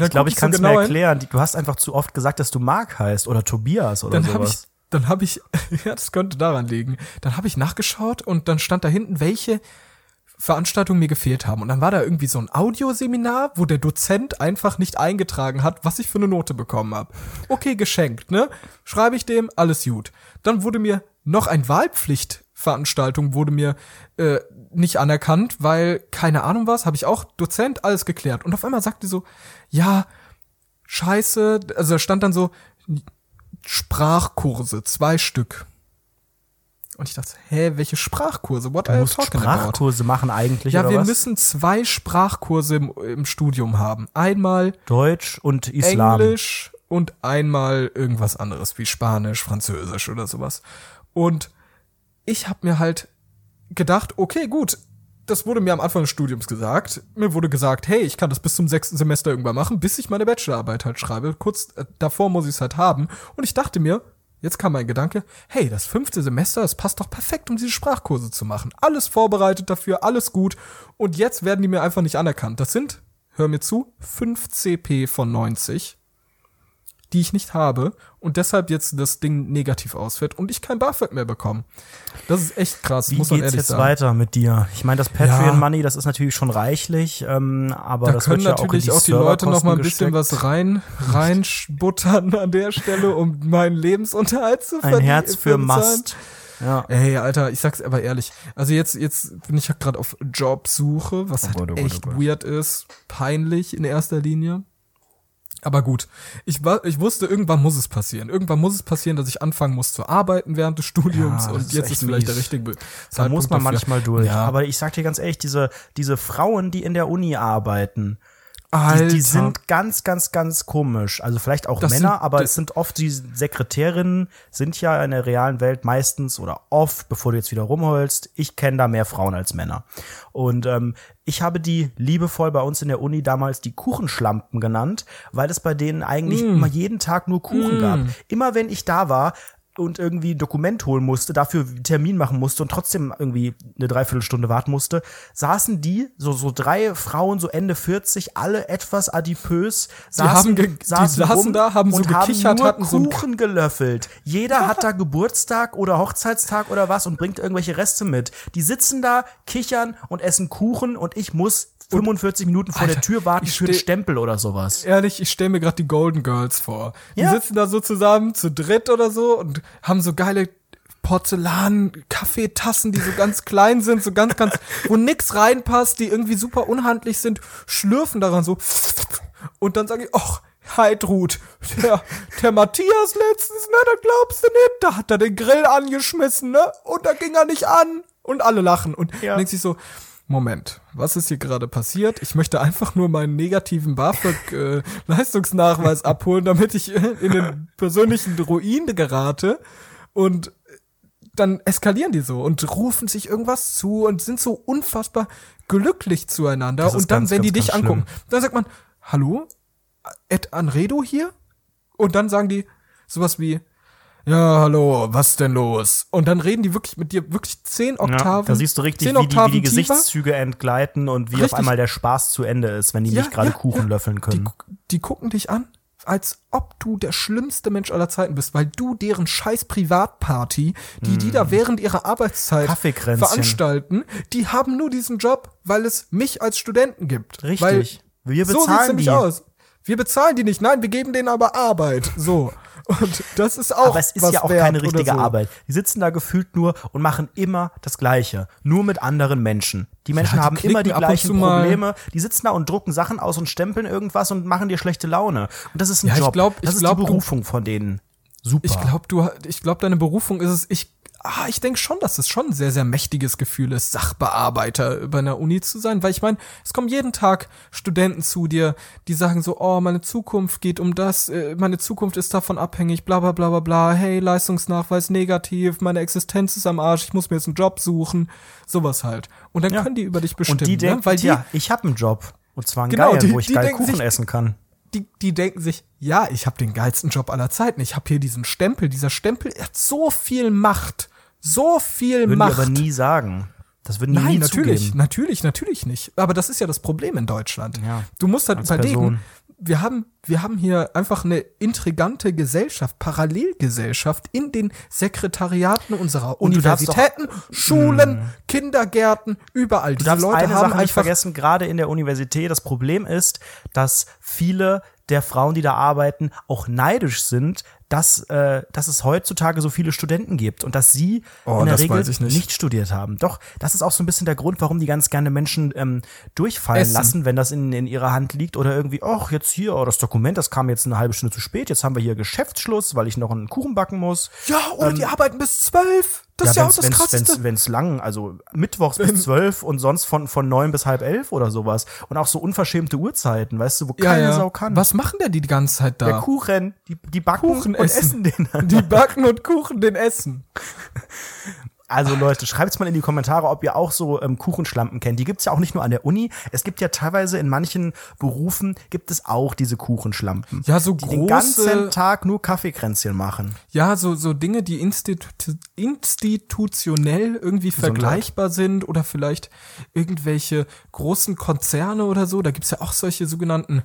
Dann Ich glaube, ich kann es so mir genau hin. erklären. Du hast einfach zu oft gesagt, dass du Mark heißt oder Tobias oder Dann habe ich, sowas. dann habe ich, ja, das könnte daran liegen. Dann habe ich nachgeschaut und dann stand da hinten, welche Veranstaltungen mir gefehlt haben. Und dann war da irgendwie so ein Audioseminar, wo der Dozent einfach nicht eingetragen hat, was ich für eine Note bekommen habe. Okay, geschenkt, ne? Schreibe ich dem, alles gut. Dann wurde mir noch ein Wahlpflichtveranstaltung wurde mir äh, nicht anerkannt, weil keine Ahnung was, habe ich auch Dozent alles geklärt. Und auf einmal sagte die so, ja, scheiße, also da stand dann so Sprachkurse, zwei Stück. Und ich dachte, hä, welche Sprachkurse? What are you talking about? Sprachkurse machen eigentlich, Ja, wir was? müssen zwei Sprachkurse im, im Studium haben. Einmal Deutsch und Islam. Englisch und einmal irgendwas anderes wie Spanisch, Französisch oder sowas. Und ich habe mir halt gedacht, okay, gut, das wurde mir am Anfang des Studiums gesagt. Mir wurde gesagt, hey, ich kann das bis zum sechsten Semester irgendwann machen, bis ich meine Bachelorarbeit halt schreibe. Kurz äh, davor muss ich es halt haben. Und ich dachte mir, jetzt kam mein Gedanke, hey, das fünfte Semester, das passt doch perfekt, um diese Sprachkurse zu machen. Alles vorbereitet dafür, alles gut. Und jetzt werden die mir einfach nicht anerkannt. Das sind, hör mir zu, 5 CP von 90 die ich nicht habe und deshalb jetzt das Ding negativ ausfällt und ich kein BAföG mehr bekomme. Das ist echt krass, Wie muss man ehrlich jetzt sagen. weiter mit dir? Ich meine, das Patreon Ja. Money, das ist natürlich schon reichlich, ähm, aber Da das können wird ja natürlich auch, auch, in die, die Leute noch mal ein bisschen was rein reinbuttern an der Stelle, um meinen Lebensunterhalt zu Ein verdienen. Herz für Must. Ja. Ey, Alter, ich sag's aber ehrlich. Also jetzt, jetzt bin ich halt gerade auf Jobsuche, was halt Gott, oh Gott, echt oh Gott. weird ist. Peinlich in erster Linie. Aber gut, ich, war, ich wusste, irgendwann muss es passieren. Irgendwann muss es passieren, dass ich anfangen muss zu arbeiten während des Studiums Ja, und ist jetzt ist vielleicht der mies. richtige Be- Da muss man dafür. manchmal durch. Ja. Aber ich sag dir ganz ehrlich, diese, diese Frauen, die in der Uni arbeiten, die, die sind ganz, ganz, ganz komisch. Also vielleicht auch Das Männer, sind- aber es sind oft die Sekretärinnen, sind ja in der realen Welt meistens oder oft, bevor du jetzt wieder rumholst, ich kenne da mehr Frauen als Männer. Und ähm, ich habe die liebevoll bei uns in der Uni damals die Kuchenschlampen genannt, weil es bei denen eigentlich Mm. immer jeden Tag nur Kuchen gab. Immer wenn ich da war, und irgendwie ein Dokument holen musste, dafür einen Termin machen musste und trotzdem irgendwie eine Dreiviertelstunde warten musste, saßen die, so, so drei Frauen, so Ende 40, alle etwas adipös, saßen, haben ge- die saßen da, haben so und gekichert, haben nur hatten so Kuchen gelöffelt. Jeder hat da Geburtstag oder Hochzeitstag oder was und bringt irgendwelche Reste mit. Die sitzen da, kichern und essen Kuchen und ich muss 45 Minuten vor der Alter, Tür warten ich für einen Stempel oder sowas. Ehrlich, ich stelle mir gerade die Golden Girls vor. Die Ja. sitzen da so zusammen, zu dritt oder so und haben so geile Porzellan-Kaffeetassen, die so ganz klein sind, so ganz, ganz, wo nix reinpasst, die irgendwie super unhandlich sind, schlürfen daran so. Und dann sage ich, ach, Heidrut, der, der Matthias letztens, ne, das glaubst du nicht, da hat er den Grill angeschmissen, ne, und da ging er nicht an. Und alle lachen. Und Ja. denkt sich so, Moment, was ist hier gerade passiert? Ich möchte einfach nur meinen negativen BAföG-Leistungsnachweis abholen, damit ich äh, in den persönlichen Ruin gerate. Und dann eskalieren die so und rufen sich irgendwas zu und sind so unfassbar glücklich zueinander. Und dann, ganz, wenn die ganz, dich ganz angucken, dann sagt man, hallo? Ed Anredo hier? Und dann sagen die sowas wie, ja, hallo, was denn los? Und dann reden die wirklich mit dir wirklich zehn Oktaven. Ja, da siehst du richtig, wie die, wie die tiefer. Gesichtszüge entgleiten und wie auf Richtig. einmal der Spaß zu Ende ist, wenn die Ja, nicht gerade ja, Kuchen löffeln Die, können. gu- die gucken dich an, als ob du der schlimmste Mensch aller Zeiten bist, weil du deren scheiß Privatparty, die die da während ihrer Arbeitszeit Mm. Veranstalten, die haben nur diesen Job, weil es mich als Studenten gibt. Richtig. Weil Wir so sieht's bezahlen nämlich die. aus. Wir bezahlen die nicht, nein, wir geben denen aber Arbeit. So. Und das ist auch Aber es ist was ja auch keine richtige so. Arbeit. Die sitzen da gefühlt nur und machen immer das Gleiche. Nur mit anderen Menschen. Die Menschen die haben immer die gleichen. Probleme. Die sitzen da und drucken Sachen aus und stempeln irgendwas und machen dir schlechte Laune. Und das ist ein Ja, ich Job. glaub- das ich ist glaub, die du- Berufung von denen. Super. Ich glaube, du, ich glaube, deine Berufung ist es. Ich, ah, ich denke schon, dass es schon ein sehr, sehr mächtiges Gefühl ist, Sachbearbeiter bei einer Uni zu sein, weil ich meine, es kommen jeden Tag Studenten zu dir, die sagen so, oh, meine Zukunft geht um das, äh, meine Zukunft ist davon abhängig, bla bla bla bla bla, hey, Leistungsnachweis negativ, meine Existenz ist am Arsch, ich muss mir jetzt einen Job suchen, sowas halt. Und dann Ja. können die über dich bestimmen, und die denken, ne? weil die, ja, ich habe einen Job. Und zwar einen Genau, geilen, die- wo ich geil Kuchen sich- essen kann. die, die denken sich, ja, ich habe den geilsten Job aller Zeiten. Ich habe hier diesen Stempel. Dieser Stempel hat so viel Macht. So viel Würden Macht. die aber nie sagen. Das würden die Nein, nie natürlich, zugeben. natürlich, natürlich nicht. Aber das ist ja das Problem in Deutschland. Ja, du musst halt überlegen, Person. wir haben, wir haben hier einfach eine intrigante Gesellschaft, Parallelgesellschaft in den Sekretariaten unserer Und darfst doch- Universitäten, Schulen, Kindergärten, überall. Du Diese darfst Leute eine haben Sache nicht vergessen, gerade in der Universität. Das Problem ist, dass viele der Frauen, die da arbeiten, auch neidisch sind, dass, äh, dass es heutzutage so viele Studenten gibt und dass sie Oh, in der Regel ich nicht. studiert haben. Doch, das ist auch so ein bisschen der Grund, warum die ganz gerne Menschen ähm, durchfallen Essen. lassen, wenn das in, in ihrer Hand liegt oder irgendwie, ach, jetzt hier, oh, das Dokument, das kam jetzt eine halbe Stunde zu spät, jetzt haben wir hier Geschäftsschluss, weil ich noch einen Kuchen backen muss. Ja, oder die arbeiten bis zwölf. Das ist ja auch das wenn's, Krasseste. wenn's, wenn's lang, also mittwochs bis zwölf und sonst von, von neun bis halb elf oder sowas. Und auch so unverschämte Uhrzeiten, weißt du, wo ja, keine ja. Sau kann. Was machen denn die die ganze Zeit da? Der Kuchen, die, die backen Kuchen und essen. essen den. Die backen und Kuchen den essen. Also Leute, schreibt's mal in die Kommentare, ob ihr auch so ähm, Kuchenschlampen kennt. Die gibt's ja auch nicht nur an der Uni. Es gibt ja teilweise in manchen Berufen gibt es auch diese Kuchenschlampen. Ja, so die den ganzen große, Tag nur Kaffeekränzchen machen. ja, so, so Dinge, die institu institutionell irgendwie vergleichbar sind oder vielleicht irgendwelche großen Konzerne oder so. Da gibt's ja auch solche sogenannten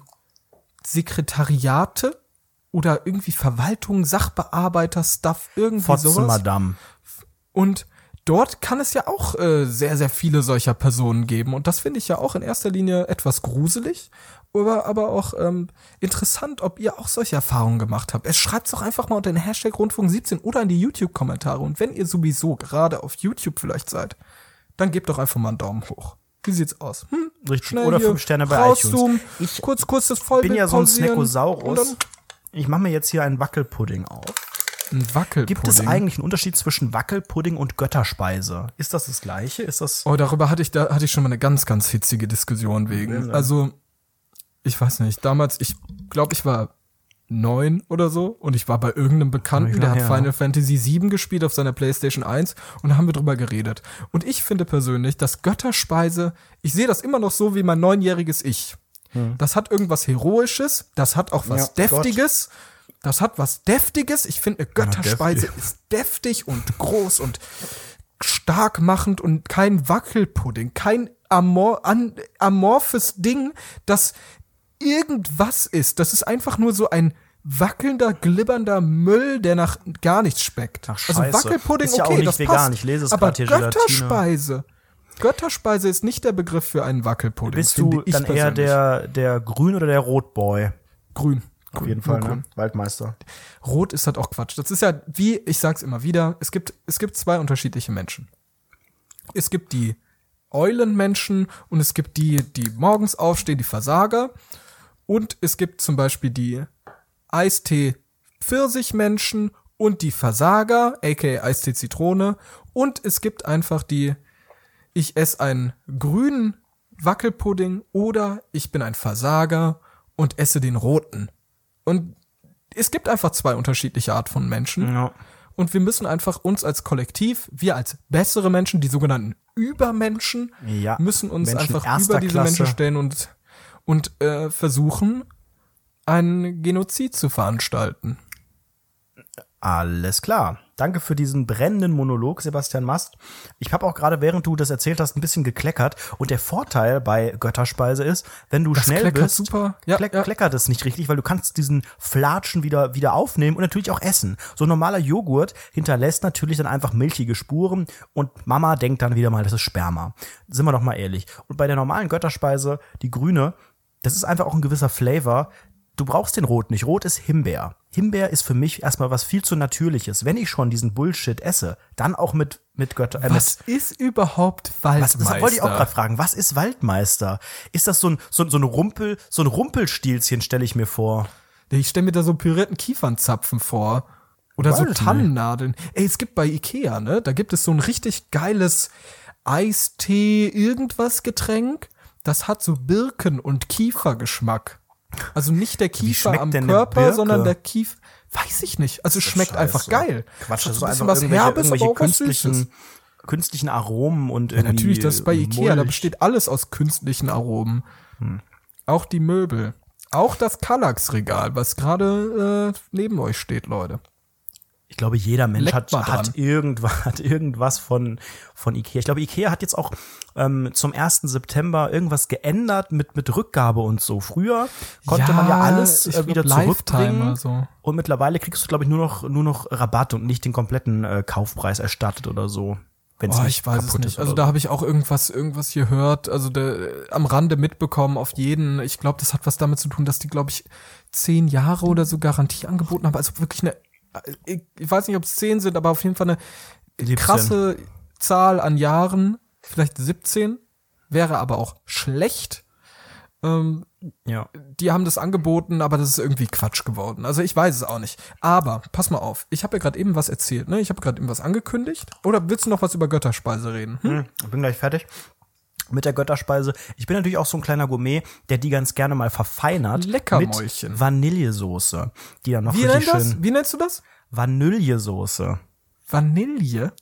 Sekretariate oder irgendwie Verwaltung, Sachbearbeiter, Stuff, irgendwie Fotzen, sowas. Madame. Und dort kann es ja auch äh, sehr, sehr viele solcher Personen geben. Und das finde ich ja auch in erster Linie etwas gruselig, aber, aber auch ähm, interessant, ob ihr auch solche Erfahrungen gemacht habt. Es schreibt doch einfach mal unter den Hashtag Rundfunk 17 oder in die YouTube-Kommentare. Und wenn ihr sowieso gerade auf YouTube vielleicht seid, dann gebt doch einfach mal einen Daumen hoch. Wie sieht's aus? Hm? Richtig. Schnell Oder fünf Sterne bei rauszoomen, iTunes. Ich kurz, kurz das Vollbild bin ja so ein Snackosaurus. Ich mache mir jetzt hier einen Wackelpudding auf. Ein Wackelpudding. Gibt es eigentlich einen Unterschied zwischen Wackelpudding und Götterspeise? Ist das das gleiche? Ist das Oh, darüber hatte ich, da hatte ich schon mal eine ganz, ganz hitzige Diskussion wegen. Also, ich weiß nicht, damals, ich glaube, ich war neun oder so und ich war bei irgendeinem Bekannten, der hat Final Fantasy VII gespielt auf seiner Playstation 1 und da haben wir drüber geredet. Und ich finde persönlich, dass Götterspeise, ich sehe das immer noch so wie mein neunjähriges Ich. Das hat irgendwas Heroisches, das hat auch was. Ja, Deftiges. Das hat was Deftiges. Ich finde, eine Götterspeise deftig. ist deftig und groß und stark machend und kein Wackelpudding, kein amor an amorphes Ding, das irgendwas ist. Das ist einfach nur so ein wackelnder, glibbernder Müll, der nach gar nichts schmeckt. Nach also. Wackelpudding, Ist ja auch okay, nicht das vegan. passt. Ich lese es Aber hier, Gelatine. Götterspeise. Ist nicht der Begriff für einen Wackelpudding. bist du dann eher der der Grün oder der Rotboy? Grün. Auf jeden Fall, ne? Waldmeister. Rot ist halt auch Quatsch. Das ist ja, wie, ich sag's immer wieder, es gibt, es gibt zwei unterschiedliche Menschen. Es gibt die Eulenmenschen und es gibt die, die morgens aufstehen, die Versager. Und es gibt zum Beispiel die Eistee-Pfirsich-Menschen und die Versager, aka Eistee-Zitrone. Und es gibt einfach die, ich esse einen grünen Wackelpudding oder ich bin ein Versager und esse den roten. Und es gibt einfach zwei unterschiedliche Art von Menschen. Ja. Und wir müssen einfach uns als Kollektiv, wir als bessere Menschen, die sogenannten Übermenschen, Ja, müssen uns Menschen einfach über diese Klasse. Menschen stellen und, und äh, versuchen, einen Genozid zu veranstalten. Alles klar. Danke für diesen brennenden Monolog, Sebastian Mast. Ich habe auch gerade, während du das erzählt hast, ein bisschen gekleckert. Und der Vorteil bei Götterspeise ist, wenn du Das schnell bist, super. Ja, kleck, ja. kleckert es nicht richtig, weil du kannst diesen Flatschen wieder, wieder aufnehmen und natürlich auch essen. So ein normaler Joghurt hinterlässt natürlich dann einfach milchige Spuren und Mama denkt dann wieder mal, das ist Sperma. Sind wir doch mal ehrlich. Und bei der normalen Götterspeise, die grüne, das ist einfach auch ein gewisser Flavor. Du brauchst den Rot nicht. Rot ist Himbeer. Himbeer ist für mich erstmal was viel zu Natürliches. Wenn ich schon diesen Bullshit esse, dann auch mit, mit Götter. Äh, Was ist überhaupt Waldmeister? was, das wollte ich auch gerade fragen. Was ist Waldmeister? Ist das so ein, so, so ein Rumpel, so ein Rumpelstilzchen, stelle ich mir vor. Ich stelle mir da so pürierten Kiefernzapfen vor. Oder so nicht. Tannennadeln. Ey, es gibt bei Ikea, ne? Da gibt es so ein richtig geiles Eistee-Irgendwas-Getränk. Das hat so Birken- und Kiefergeschmack. Also nicht der Kiefer am Körper, sondern der Kiefer. Weiß ich nicht. Also es schmeckt einfach Scheiße. geil. Quatsch, das ist ein einfach bisschen irgendwelche, Herbes, irgendwelche aber auch was Süßes. künstlichen, künstlichen Aromen und irgendwie. Natürlich, das ist bei Ikea, da Mulch. besteht alles aus künstlichen Aromen. Hm. Auch die Möbel. Auch das Kallax-Regal, was gerade äh, neben euch steht, Leute. Ich glaube, jeder Mensch hat, hat, irgendwas, hat irgendwas von, von Ikea. Ich glaube, Ikea hat jetzt auch ähm, zum 1. September irgendwas geändert mit, mit Rückgabe und so. Früher konnte man ja alles äh, wieder glaub, zurückbringen. so. Und mittlerweile kriegst du, glaube ich, nur noch, nur noch Rabatt und nicht den kompletten äh, Kaufpreis erstattet oder so. Wenn Oh, ich weiß es nicht. Also da habe ich auch irgendwas, irgendwas gehört, also der, am Rande mitbekommen auf jeden. Ich glaube, das hat was damit zu tun, dass die, glaube ich, zehn Jahre oder so Garantie angeboten haben. Also wirklich eine ich, ich weiß nicht, ob es 10 sind, aber auf jeden Fall eine 17. krasse Zahl an Jahren, vielleicht 17, wäre aber auch schlecht. Ähm, Ja. die haben das angeboten, aber das ist irgendwie Quatsch geworden. Also ich weiß es auch nicht. Aber pass mal auf, ich habe ja gerade eben was erzählt, ne? Ich habe gerade eben was angekündigt. Oder willst du noch was über Götterspeise reden? Hm? Hm, Ich bin gleich fertig mit der Götterspeise. Ich bin natürlich auch so ein kleiner Gourmet, der die ganz gerne mal verfeinert Leckermäulchen. mit Vanillesoße, die dann noch Wie, richtig nennt das? schön Wie nennst du das? Vanillesoße. Vanille?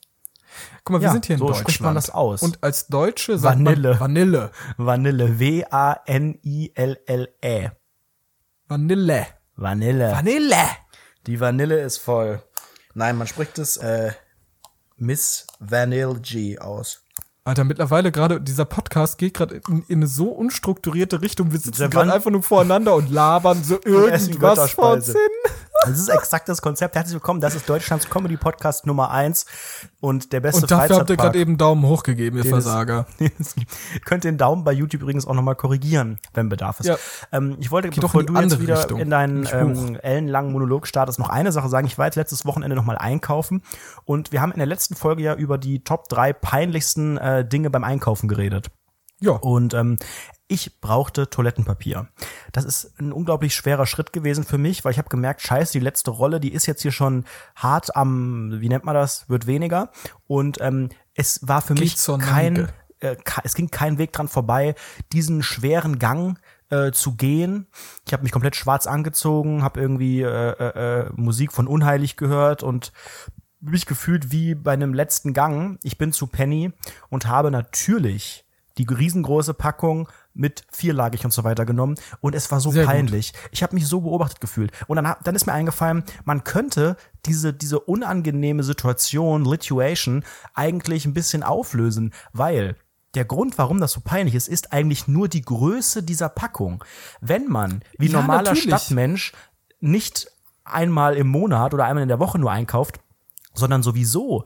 Guck mal, wir Ja, sind hier in so Deutschland. spricht man das aus. Und als Deutsche sagt Vanille. man Vanille. Vanille W A N I L L E. Vanille. Vanille. Vanille. Die Vanille ist voll. Nein, man spricht es äh, Miss Vanille G aus. Alter, mittlerweile gerade, dieser Podcast geht gerade in, in eine so unstrukturierte Richtung. Wir sitzen gerade einfach nur voreinander und labern so irgendwas vor uns hin. Das ist exakt das Konzept. Herzlich willkommen. Das ist Deutschlands Comedy Podcast Nummer eins und der beste Und dafür habt ihr gerade eben Daumen hoch gegeben, ihr Den Versager. Es Könnt den Daumen bei YouTube übrigens auch nochmal korrigieren, wenn Bedarf ist. Ja. Ähm, ich wollte, doch bevor du jetzt wieder Richtung, in deinen ähm, ellenlangen Monolog startest, noch eine Sache sagen. Ich war jetzt letztes Wochenende nochmal einkaufen und wir haben in der letzten Folge ja über die Top drei peinlichsten äh, Dinge beim Einkaufen geredet. Ja. Und ähm, ich brauchte Toilettenpapier. Das ist ein unglaublich schwerer Schritt gewesen für mich, weil ich habe gemerkt, scheiße, die letzte Rolle, die ist jetzt hier schon hart am, wie nennt man das, wird weniger. Und ähm, es war für Geht mich kein, äh, es ging kein Weg dran vorbei, diesen schweren Gang äh, zu gehen. Ich habe mich komplett schwarz angezogen, habe irgendwie äh, äh, äh, Musik von Unheilig gehört und mich gefühlt wie bei einem letzten Gang. Ich bin zu Penny und habe natürlich die riesengroße Packung mit vierlagig und so weiter genommen und es war so Sehr gut. peinlich. Ich habe mich so beobachtet gefühlt und dann, dann ist mir eingefallen, man könnte diese diese unangenehme Situation Lituation eigentlich ein bisschen auflösen, weil der Grund, warum das so peinlich ist, ist eigentlich nur die Größe dieser Packung. Wenn man wie Ja, normaler natürlich. Stadtmensch nicht einmal im Monat oder einmal in der Woche nur einkauft, sondern sowieso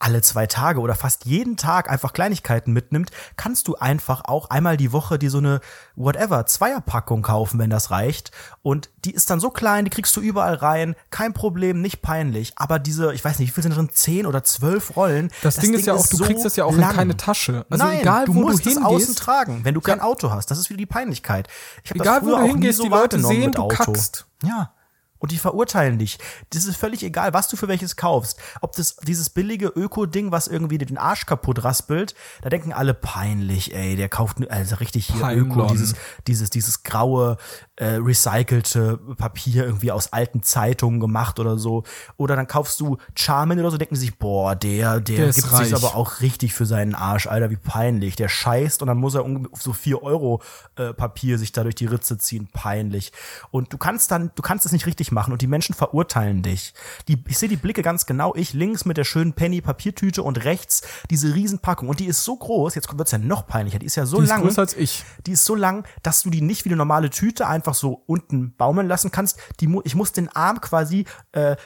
alle zwei Tage oder fast jeden Tag einfach Kleinigkeiten mitnimmt, kannst du einfach auch einmal die Woche dir so eine whatever Zweierpackung kaufen, wenn das reicht. Und die ist dann so klein, die kriegst du überall rein, kein Problem, nicht peinlich. Aber diese, ich weiß nicht, wie viel sind drin, zehn oder zwölf Rollen? Das, Ding ist ja auch, du so kriegst das ja auch lang. in keine Tasche. Also Nein, egal, du wo musst du es außen hingehst, tragen, wenn du kein Auto hast. Das ist wieder die Peinlichkeit. Ich hab das egal wo du auch nie hingehst, so die Leute sehen, mit du Auto. kackst. Ja. Und die verurteilen dich. Das ist völlig egal, was du für welches kaufst. Ob das dieses billige Öko-Ding, was irgendwie den Arsch kaputt raspelt, da denken alle peinlich, ey, der kauft nur- also richtig hier Peinlon. Öko, dieses, dieses, dieses graue, äh, recycelte Papier irgendwie aus alten Zeitungen gemacht oder so. Oder dann kaufst du Charmin oder so, denken sie sich, boah, der, der, Der ist gibt sich reich. aber auch richtig für seinen Arsch, Alter, wie peinlich. Der scheißt und dann muss er um so vier Euro äh, Papier sich da durch die Ritze ziehen. Peinlich. Und du kannst dann, du kannst es nicht richtig machen und die Menschen verurteilen dich. Die, ich sehe die Blicke ganz genau. Ich links mit der schönen Penny Papiertüte und rechts diese Riesenpackung. Und die ist so groß, jetzt wird's ja noch peinlicher. Die ist ja so Die ist lang. größer als ich. Die ist so lang, dass du die nicht wie eine normale Tüte einfach so unten baumeln lassen kannst. Die, mu- ich muss den Arm quasi äh,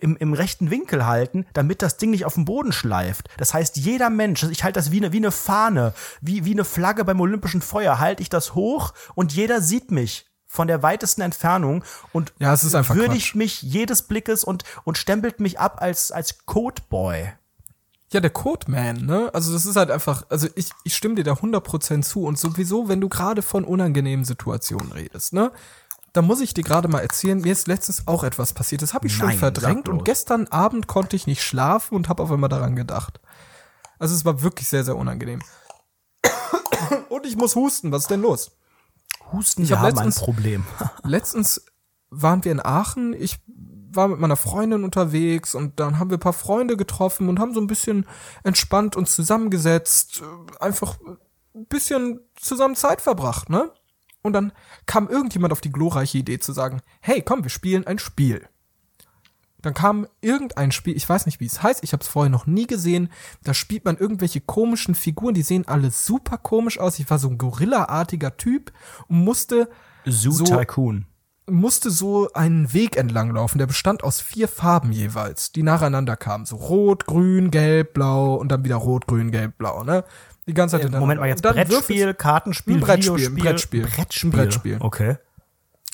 im, im rechten Winkel halten, damit das Ding nicht auf den Boden schleift. Das heißt, jeder Mensch, ich halte das wie eine, wie eine Fahne, wie, wie eine Flagge beim Olympischen Feuer, halte ich das hoch und jeder sieht mich von der weitesten Entfernung und Ja, es ist einfach würdigt Quatsch. mich jedes Blickes und, und stempelt mich ab als, als Codeboy. Ja, der Codeman, ne? Also das ist halt einfach, also ich, ich stimme dir da 100% zu und sowieso, wenn du gerade von unangenehmen Situationen redest, ne? Da muss ich dir gerade mal erzählen, mir ist letztens auch etwas passiert. Das habe ich schon Nein, verdrängt sag und gestern Abend konnte ich nicht schlafen und habe auf einmal daran gedacht. Also es war wirklich sehr, sehr unangenehm. Und ich muss husten, was ist denn los? Husten, Ich ein letztens- Problem. Letztens waren wir in Aachen. Ich war mit meiner Freundin unterwegs und dann haben wir ein paar Freunde getroffen und haben so ein bisschen entspannt uns zusammengesetzt, äh, einfach ein bisschen zusammen Zeit verbracht, ne? Und dann kam irgendjemand auf die glorreiche Idee zu sagen, hey, komm, wir spielen ein Spiel. Dann kam irgendein Spiel, ich weiß nicht, wie es heißt, ich habe es vorher noch nie gesehen. Da spielt man irgendwelche komischen Figuren, die sehen alle super komisch aus. Ich war so ein Gorilla-artiger Typ und musste Zoo So- Tycoon. Musste so einen Weg entlang laufen, der bestand aus vier Farben jeweils, die nacheinander kamen. So rot, grün, gelb, blau und dann wieder rot, grün, gelb, blau, ne? Die ganze Zeit hintereinander. Moment mal, jetzt Brettspiel, Kartenspiel, Ein Brettspiel, ein Videospiel, Brettspiel. Brettspiel. Ein Brettspiel. Okay.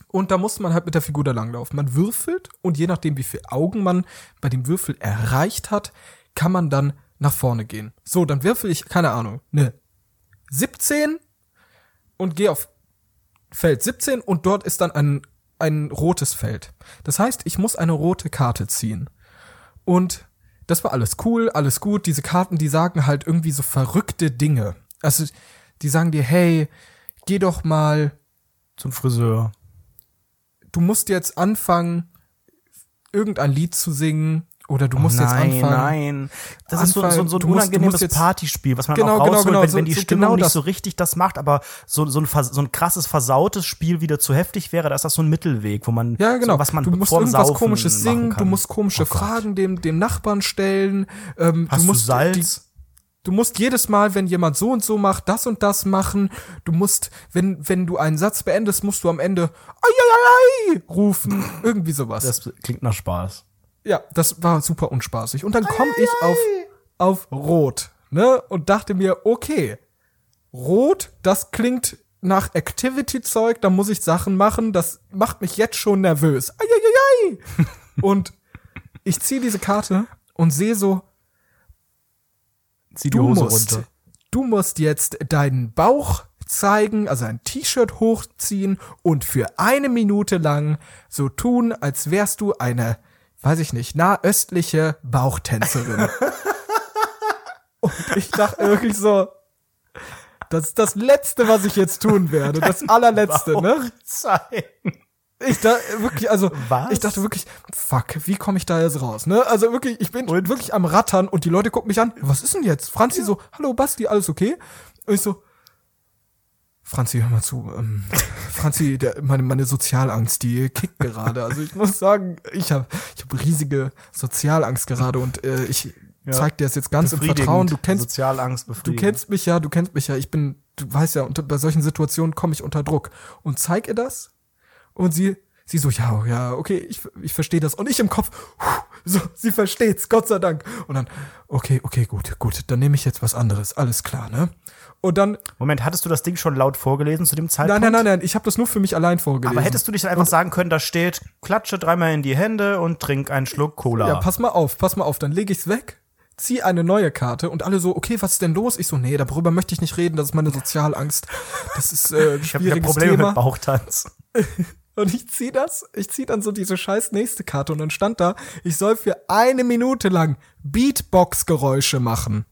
Und da muss man halt mit der Figur da langlaufen. Man würfelt und je nachdem, wie viele Augen man bei dem Würfel erreicht hat, kann man dann nach vorne gehen. So, dann würfel ich, keine Ahnung, ne 17 und gehe auf Feld 17 und dort ist dann ein, ein rotes Feld. Das heißt, ich muss eine rote Karte ziehen. Und das war alles cool, alles gut. Diese Karten, die sagen halt irgendwie so verrückte Dinge. Also, die sagen dir, hey, geh doch mal, Zum Friseur. du musst jetzt anfangen, irgendein Lied zu singen. Oder du musst jetzt Oh nein, anfangen. nein. Das ist so, so, so ein Du musst- du musst unangenehmes jetzt- Partyspiel, was man Genau, auch genau, rausholt, genau, wenn, so- wenn die so Stimmung genau nicht so richtig das macht, aber so, so, ein, so ein krasses, versautes Spiel wieder zu heftig wäre, da ist das so ein Mittelweg, wo man, Ja, genau. so, was man du musst irgendwas Saufen komisches singen, du musst komische Oh. Fragen dem, dem Nachbarn stellen. Ähm, Hast du du musst Salz? Die, du musst jedes Mal, wenn jemand so und so macht, das und das machen. Du musst, wenn, wenn du einen Satz beendest, musst du am Ende ai, ai, ai, rufen. Irgendwie sowas. das klingt nach Spaß. Ja, das war super unspaßig. Und dann komme ich auf, auf Rot, ne? Und dachte mir, okay, Rot, das klingt nach Activity-Zeug, da muss ich Sachen machen, das macht mich jetzt schon nervös. Ai. und ich ziehe diese Karte und sehe so, Zieh die du Hose musst, runter. du musst jetzt deinen Bauch zeigen, also ein T-Shirt hochziehen und für eine Minute lang so tun, als wärst du eine, weiß ich nicht, nahöstliche Bauchtänzerin. und ich dachte wirklich so, das ist das Letzte, was ich jetzt tun werde. Das allerletzte, ne? Zeigen. Ich da wirklich, also Was? ich dachte wirklich, fuck, wie komme ich da jetzt raus? Ne? Also wirklich, ich bin Und? wirklich am Rattern und die Leute gucken mich an. Was ist denn jetzt? Franzi so, hallo Basti, alles okay? Und ich so, Franzi, hör mal zu. Ähm, Franzi, der, meine, meine Sozialangst, die kickt gerade. Also ich muss sagen, ich habe ich hab riesige Sozialangst gerade und äh, ich zeig dir das jetzt ganz im. Vertrauen. Du kennst Sozialangst Du kennst mich ja, du kennst mich ja. Ich bin, du weißt ja, unter, bei solchen Situationen komme ich unter Druck. Und zeig ihr das. Und sie, sie so, ja, ja, okay, ich, ich verstehe das. Und ich im Kopf, puh, so, sie versteht's, Gott sei Dank. Und dann, okay, okay, gut, gut, dann nehme ich jetzt was anderes, alles klar, ne? Und dann, Moment, hattest du das Ding schon laut vorgelesen zu dem nein, Zeitpunkt? nein, nein, nein, ich habe das nur für mich allein vorgelesen. Aber hättest du nicht einfach sagen können, da steht, klatsche dreimal in die Hände und trink einen Schluck Cola. Ja, pass mal auf, pass mal auf, dann lege ich's weg, zieh eine neue Karte und alle so, okay, was ist denn los? Ich so, nee, darüber möchte ich nicht reden, das ist meine Sozialangst. Das ist äh, ein ich habe ja schwieriges Probleme Thema. mit Bauchtanz. Und ich zieh das, ich zieh dann so diese scheiß nächste Karte und dann stand da, ich soll für eine Minute lang Beatbox-Geräusche machen.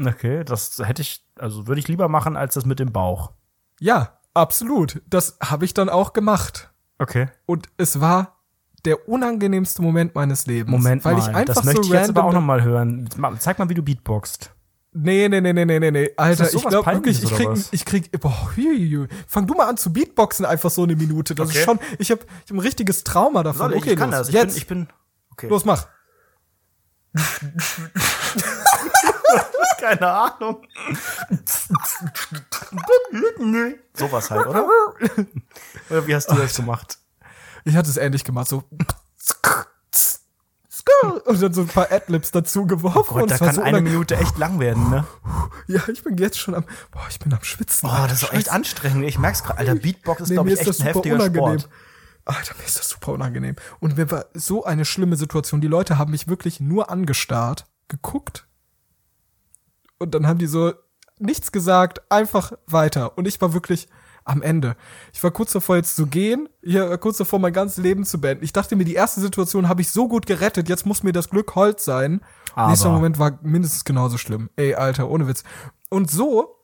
Okay, das hätte ich, also würde ich lieber machen, als das mit dem Bauch. Ja, absolut. Das habe ich dann auch gemacht. Okay. Und es war der unangenehmste Moment meines Lebens. Moment weil mal, ich einfach das möchte so ich jetzt aber auch random- noch mal hören. Zeig mal, wie du beatboxst. Nee, nee, nee, nee, nee, nee, nee. Alter, ich glaube wirklich, ich krieg, ich krieg, boah, hui. Fang du mal an zu Beatboxen einfach so eine Minute. Das Okay. ist schon, ich habe ich hab ein richtiges Trauma davon. Soll ich? okay, ich kann los. das. Ich Jetzt, bin, ich bin, okay. los, mach. Keine Ahnung. Sowas halt, oder? Oder wie hast du das gemacht? Ich hatte es ähnlich gemacht, so. Und dann so ein paar Adlibs dazu geworfen. Gott, und da kann so eine Minute echt lang werden, ne? Ja, ich bin jetzt schon am. Boah, ich bin am Schwitzen. Boah, das ist echt anstrengend. Ich merk's gerade. Alter, Beatbox ist, Nee, glaube ich, echt ein heftiger unangenehm. Sport. Alter, mir ist das super unangenehm. Und mir war so eine schlimme Situation. Die Leute haben mich wirklich nur angestarrt, geguckt. Und dann haben die so nichts gesagt, einfach weiter. Und ich war wirklich am Ende. Ich war kurz davor jetzt zu gehen, ich war kurz davor mein ganzes Leben zu beenden. Ich dachte mir, die erste Situation habe ich so gut gerettet, jetzt muss mir das Glück Holz sein. Aber- Nächster Moment war mindestens genauso schlimm. Ey, Alter, ohne Witz. Und so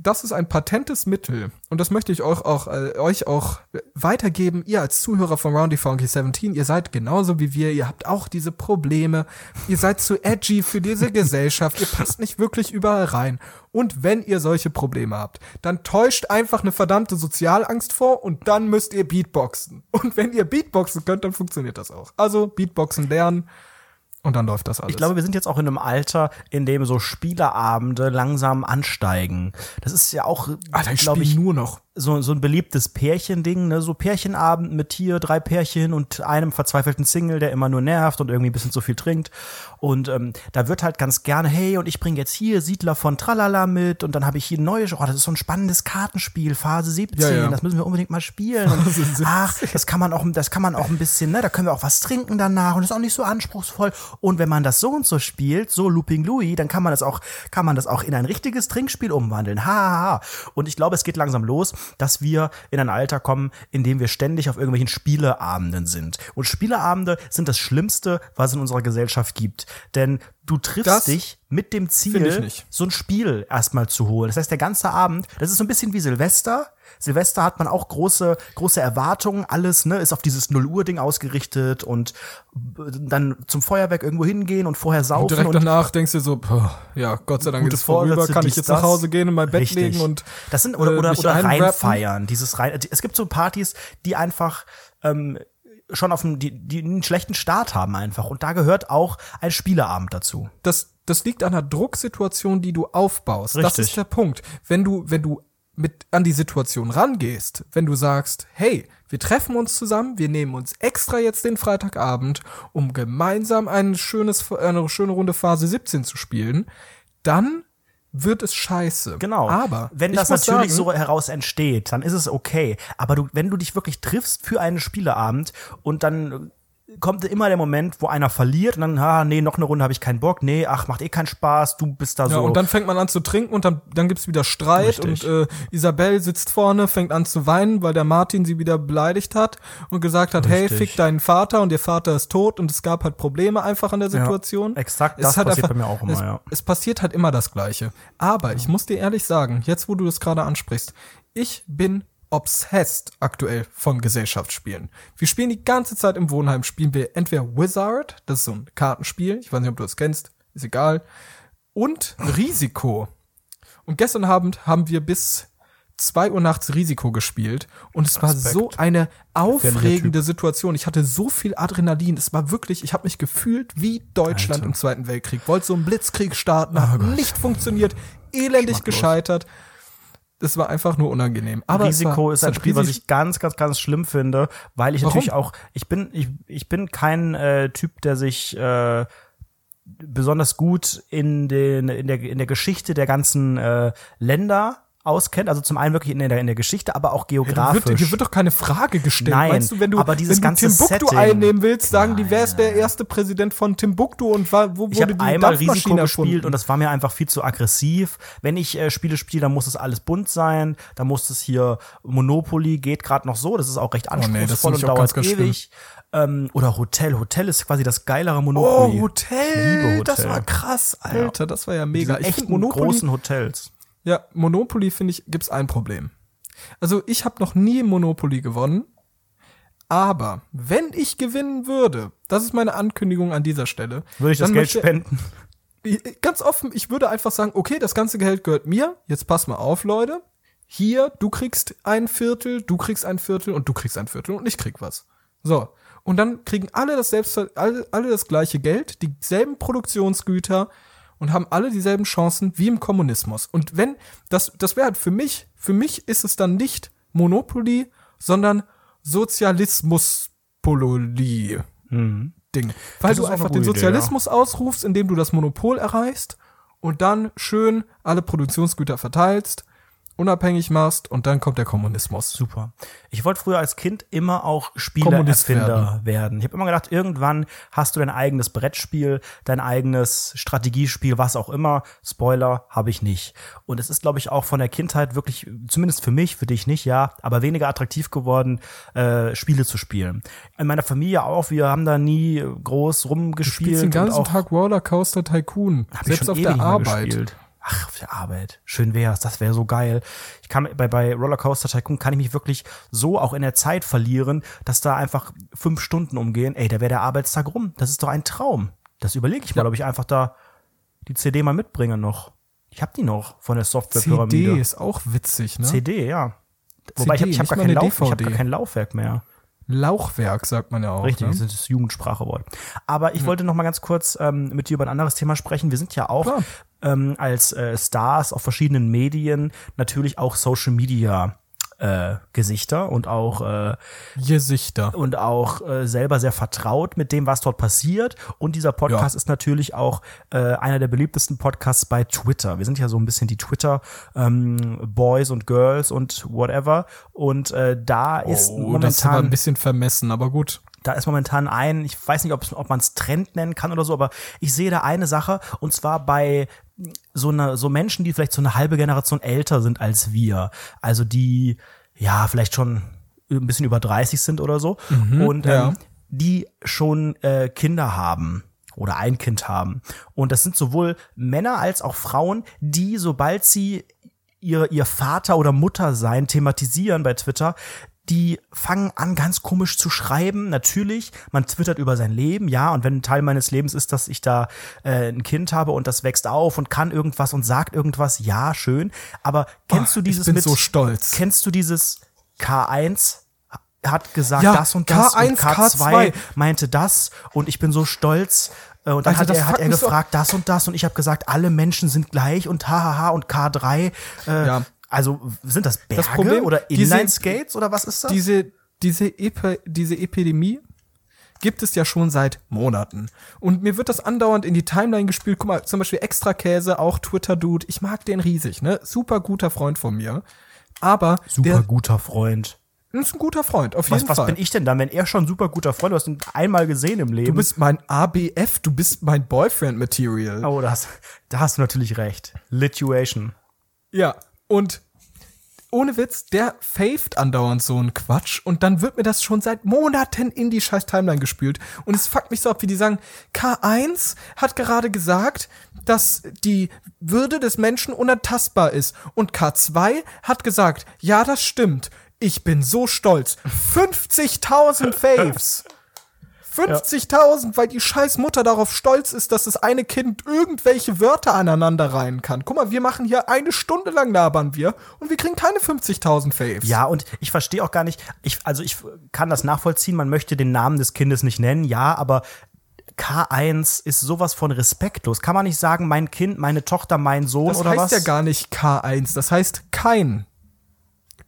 das ist ein patentes Mittel und das möchte ich euch auch, äh, euch auch weitergeben. Ihr als Zuhörer von Roundy Funky 17, ihr seid genauso wie wir, ihr habt auch diese Probleme, ihr seid zu edgy für diese Gesellschaft, ihr passt nicht wirklich überall rein. Und wenn ihr solche Probleme habt, dann täuscht einfach eine verdammte Sozialangst vor und dann müsst ihr Beatboxen. Und wenn ihr Beatboxen könnt, dann funktioniert das auch. Also Beatboxen lernen und dann läuft das alles. Ich glaube, wir sind jetzt auch in einem Alter, in dem so Spieleabende langsam ansteigen. Das ist ja auch, Alter, ich glaube ich, nur noch so, so ein beliebtes Pärchending, ne? so Pärchenabend mit hier drei Pärchen und einem verzweifelten Single, der immer nur nervt und irgendwie ein bisschen zu viel trinkt. Und ähm, da wird halt ganz gerne, hey, und ich bringe jetzt hier Siedler von Tralala mit und dann habe ich hier neue, oh, das ist so ein spannendes Kartenspiel, Phase 17, Ja, ja. das müssen wir unbedingt mal spielen. Und, ach, das kann man auch, das kann man auch ein bisschen, ne, da können wir auch was trinken danach und ist auch nicht so anspruchsvoll. Und wenn man das so und so spielt, so Looping Louis, dann kann man das auch, kann man das auch in ein richtiges Trinkspiel umwandeln. Ha, ha, ha. Und ich glaube, es geht langsam los, dass wir in ein Alter kommen, in dem wir ständig auf irgendwelchen Spieleabenden sind. Und Spieleabende sind das Schlimmste, was es in unserer Gesellschaft gibt. Denn du triffst Das dich mit dem Ziel, so ein Spiel erstmal zu holen. Das heißt, der ganze Abend, das ist so ein bisschen wie Silvester. Silvester hat man auch große, große Erwartungen, alles, ne, ist auf dieses 0 Uhr Ding ausgerichtet und dann zum Feuerwerk irgendwo hingehen und vorher Und saufen direkt und danach denkst du so, ja, Gott sei Dank ist es vorüber, kann ich jetzt nach. Hause gehen in mein Bett Richtig. legen und das sind oder äh, oder, oder reinfeiern, dieses rein es gibt so Partys, die einfach ähm, schon auf einen, die, die einen schlechten Start haben einfach und da gehört auch ein Spieleabend dazu. das, das liegt an einer Drucksituation, die du aufbaust. Das Richtig. ist der Punkt. Wenn du, wenn du mit an die Situation rangehst, wenn du sagst, hey, wir treffen uns zusammen, wir nehmen uns extra jetzt den Freitagabend, um gemeinsam ein schönes, eine schöne Runde Phase 17 zu spielen, dann wird es scheiße. Genau. Aber wenn das natürlich sagen, so heraus entsteht, dann ist es okay. Aber du, wenn du dich wirklich triffst für einen Spieleabend und dann kommt immer der Moment, wo einer verliert und dann, ah, nee, noch eine Runde habe ich keinen Bock, nee, ach, macht eh keinen Spaß, du bist da Ja, so. und dann fängt man an zu trinken und dann, dann gibt's wieder Streit Richtig. und äh, Isabel sitzt vorne, fängt an zu weinen, weil der Martin sie wieder beleidigt hat und gesagt hat, hey, Richtig. fick deinen Vater und ihr Vater ist tot und es gab halt Probleme einfach an der Situation. exakt Es das passiert bei mir auch immer, es, ja. Es passiert halt immer das Gleiche. Aber ich muss dir ehrlich sagen, jetzt wo du das gerade ansprichst, ich bin obsessed aktuell von Gesellschaftsspielen. Wir spielen die ganze Zeit im Wohnheim, spielen wir entweder Wizard, das ist so ein Kartenspiel, ich weiß nicht, ob du das kennst, ist egal, und Risiko. Und gestern Abend haben wir bis 2 Uhr nachts Risiko gespielt und es war Respekt. so eine aufregende Situation. Ich hatte so viel Adrenalin. Es war wirklich, ich habe mich gefühlt wie Deutschland Alter. im Zweiten Weltkrieg. Wollte so einen Blitzkrieg starten, hat nicht funktioniert, elendig gescheitert. Das war einfach nur unangenehm. Aber Risiko war, ist ein Spiel, was ich ganz, ganz, ganz schlimm finde, weil ich Warum? natürlich auch, ich bin, ich, ich bin kein äh, Typ, der sich äh, besonders gut in den in der in der Geschichte der ganzen äh, Länder auskennt. Also zum einen wirklich in der in der Geschichte, aber auch Hier geografisch. wird, hier wird doch keine Frage gestellt. Nein, Meinst du, wenn du, aber dieses wenn du ganze Timbuktu Setting. einnehmen willst, sagen die, wer ist der erste Präsident von Timbuktu und war, wo ich wurde habe die einmal Risiko gespielt und das war mir einfach viel zu aggressiv. Wenn ich äh, Spiele spiele, dann muss es alles bunt sein. Da muss es hier Monopoly geht gerade noch so. Das ist auch recht Oh nee, das anspruchsvoll finde ich und dauert ganz, ganz ewig. Ähm, oder Hotel. Hotel ist quasi das geilere Oh, Monopoly. Hotel, liebe das Hotel. war krass, Alter, das war ja Diese mega. Ich echten Monopoly, großen Hotels. Ja, Monopoly finde ich, gibt's ein Problem. Also ich habe noch nie Monopoly gewonnen, aber wenn ich gewinnen würde, das ist meine Ankündigung an dieser Stelle, Würde ich das Geld möchte- spenden? ganz offen, ich würde einfach sagen, okay, das ganze Geld gehört mir. Jetzt pass mal auf, Leute. Hier, du kriegst ein Viertel, du kriegst ein Viertel und du kriegst ein Viertel und ich krieg was. So. Und dann kriegen alle das selbst, alle, alle das gleiche Geld, dieselben Produktionsgüter und haben alle dieselben Chancen wie im Kommunismus. Und wenn, das, das wäre halt für mich, für mich ist es dann nicht Monopoly, sondern Sozialismus-Pololi. Ding. Weil Das du einfach den gute Idee, Sozialismus ausrufst, indem du das Monopol erreichst und dann schön alle Produktionsgüter verteilst, unabhängig machst und dann kommt der Kommunismus. Super. Ich wollte früher als Kind immer auch Kommunist Spieleerfinder werden. Ich habe immer gedacht, irgendwann hast du dein eigenes Brettspiel, dein eigenes Strategiespiel, was auch immer. Spoiler habe ich nicht. Und es ist, glaube ich, auch von der Kindheit wirklich, zumindest für mich, für dich nicht, ja, aber weniger attraktiv geworden, äh, Spiele zu spielen. In meiner Familie auch. Wir haben da nie groß Du rumgespielt. spielst den und ganzen Tag Rollercoaster Tycoon, hab selbst auf der Arbeit. gespielt. Ach, auf der Arbeit. Schön wär's. Das wäre so geil. Ich kann bei, bei Rollercoaster Tycoon kann ich mich wirklich so auch in der Zeit verlieren, dass da einfach fünf Stunden umgehen. Ey, da wäre der Arbeitstag rum. Das ist doch ein Traum. Das überlege ich mal, ob ich einfach da die CD mal mitbringe noch. Ich habe die noch von der CD Softwarepyramide. ist auch witzig, ne? CD, ja. Wobei CD, ich habe hab gar, kein Lauf, ich hab gar kein Laufwerk mehr. Lauchwerk, sagt man ja auch. Richtig, Ne? das ist Jugendsprachewort. Aber ich wollte noch mal ganz kurz ähm, mit dir über ein anderes Thema sprechen. Wir sind ja auch ähm, als äh, Stars auf verschiedenen Medien natürlich auch Social Media äh, Gesichter und auch äh, Gesichter. und auch äh, selber sehr vertraut mit dem, was dort passiert. Und dieser Podcast Ja. ist natürlich auch äh, einer der beliebtesten Podcasts bei Twitter. Wir sind ja so ein bisschen die Twitter ähm, Boys und Girls und whatever. Und äh, da ist Oh, das ist aber ein momentan bisschen vermessen, aber gut. da ist momentan ein, ich weiß nicht, ob's- ob man es Trend nennen kann oder so, aber ich sehe da eine Sache und zwar bei so eine, so Menschen, die vielleicht so eine halbe Generation älter sind als wir. Also die, ja, vielleicht schon ein bisschen über 30 sind oder so. und ähm, ja. die schon äh, Kinder haben oder ein Kind haben. Und das sind sowohl Männer als auch Frauen, die, sobald sie ihr, ihr Vater oder Mutter sein thematisieren bei Twitter, die fangen an, ganz komisch zu schreiben. Natürlich, man twittert über sein Leben, ja, und wenn ein Teil meines Lebens ist, dass ich da äh, ein Kind habe und das wächst auf und kann irgendwas und sagt irgendwas, ja, schön. Aber kennst du Oh, dieses ich bin mit, so stolz. kennst du dieses K1 hat gesagt Ja, das und das K1, und K2 K2 meinte das und ich bin so stolz. Äh, Und dann Alter, hat er, hat er mich so- gefragt, das und das und ich habe gesagt, alle Menschen sind gleich und hahaha und K3. Äh, Ja. Also sind das Berge Problem, oder Inline-Skates oder was ist das? diese, diese, Epe, diese Epidemie gibt es ja schon seit Monaten. Und mir wird das andauernd in die Timeline gespielt. Guck mal, zum Beispiel Extrakäse, auch Twitter-Dude. Ich mag den riesig, ne? Super guter Freund von mir. Aber super der guter Freund. ist ein guter Freund, auf Was, jeden was Fall. bin ich denn dann, wenn er schon ein super guter Freund, du hast ihn einmal gesehen im Leben. Du bist mein ABF, du bist mein Boyfriend-Material. oh, da hast, da hast du natürlich recht. Lituation. Ja, und ohne Witz, der faved andauernd so einen Quatsch und dann wird mir das schon seit Monaten in die scheiß Timeline gespült und es fuckt mich so ab, wie die sagen, K1 hat gerade gesagt, dass die Würde des Menschen unantastbar ist und K2 hat gesagt, ja, das stimmt. Ich bin so stolz. 50.000 Faves. 50.000, weil die scheiß Mutter darauf stolz ist, dass das eine Kind irgendwelche Wörter aneinander reihen kann. Guck mal, wir machen hier eine Stunde lang labern wir und wir kriegen keine 50.000 Faves. Ja, und ich verstehe auch gar nicht, ich, also ich kann das nachvollziehen, man möchte den Namen des Kindes nicht nennen, ja, aber K1 ist sowas von respektlos. Kann man nicht sagen, mein Kind, meine Tochter, mein Sohn das oder heißt was? ja gar nicht K1, das heißt kein.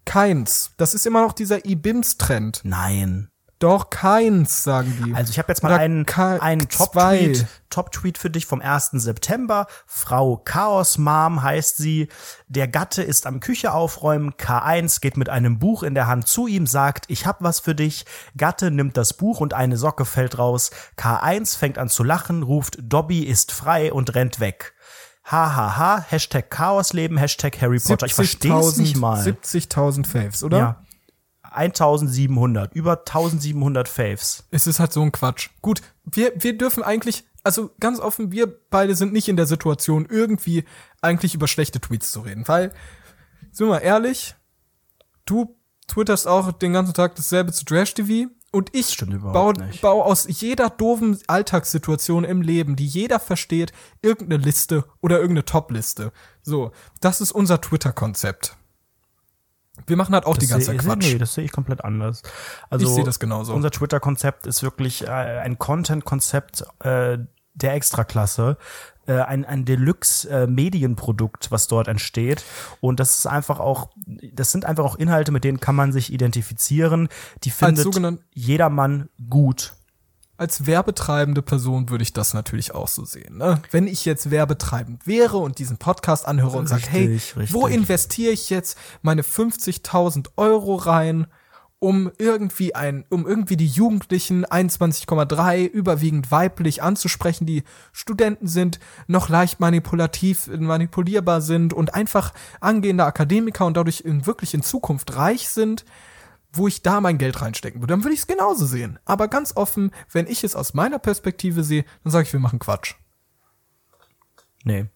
Keins. Das ist immer noch dieser IBIMS-Trend. Nein. Doch, keins, sagen die. Also ich habe jetzt mal Oder einen, einen. Top-Tweet Top -Tweet für dich vom 1. September. Frau Chaos Mom heißt sie. Der Gatte ist am Küche aufräumen. K1 geht mit einem Buch in der Hand zu ihm, sagt, ich hab was für dich. Gatte nimmt das Buch und eine Socke fällt raus. K1 fängt an zu lachen, ruft, Dobby ist frei und rennt weg. Hahaha, ha, ha. Hashtag Chaosleben, Hashtag Harry Potter. Ich verstehe es nicht mal. 70.000 Faves, oder? Ja. 1700, über 1700 Faves. Es ist halt so ein Quatsch. Gut, wir, wir dürfen eigentlich, also ganz offen, wir beide sind nicht in der Situation, irgendwie eigentlich über schlechte Tweets zu reden. Weil, sind wir mal ehrlich, du twitterst auch den ganzen Tag dasselbe zu Trash TV und ich baue, baue aus jeder doofen Alltagssituation im Leben, die jeder versteht, irgendeine Liste oder irgendeine Top-Liste. So, das ist unser Twitter-Konzept. Wir machen halt auch die ganze sehe- Quatsch. Nee, das sehe ich komplett anders. Also Ich sehe das genauso. Unser Twitter-Konzept ist wirklich äh, ein Content-Konzept äh, der Extraklasse. Äh, ein, ein Deluxe-Medienprodukt, was dort entsteht. Und das ist einfach auch, das sind einfach auch Inhalte, mit denen kann man sich identifizieren. Die findet jedermann gut. Als werbetreibende Person würde ich das natürlich auch so sehen. Ne? Wenn ich jetzt werbetreibend wäre und diesen Podcast anhöre und sage, hey, Richtig, wo investiere ich jetzt meine 50.000 Euro rein, um irgendwie ein, um irgendwie die Jugendlichen 21,3 überwiegend weiblich anzusprechen, die Studenten sind, noch leicht manipulativ, manipulierbar sind und einfach angehende Akademiker und dadurch in, wirklich in Zukunft reich sind, wo ich da mein Geld reinstecken würde, dann würde ich es genauso sehen. Aber ganz offen, wenn ich es aus meiner Perspektive sehe, dann sage ich, wir machen Quatsch. Nee.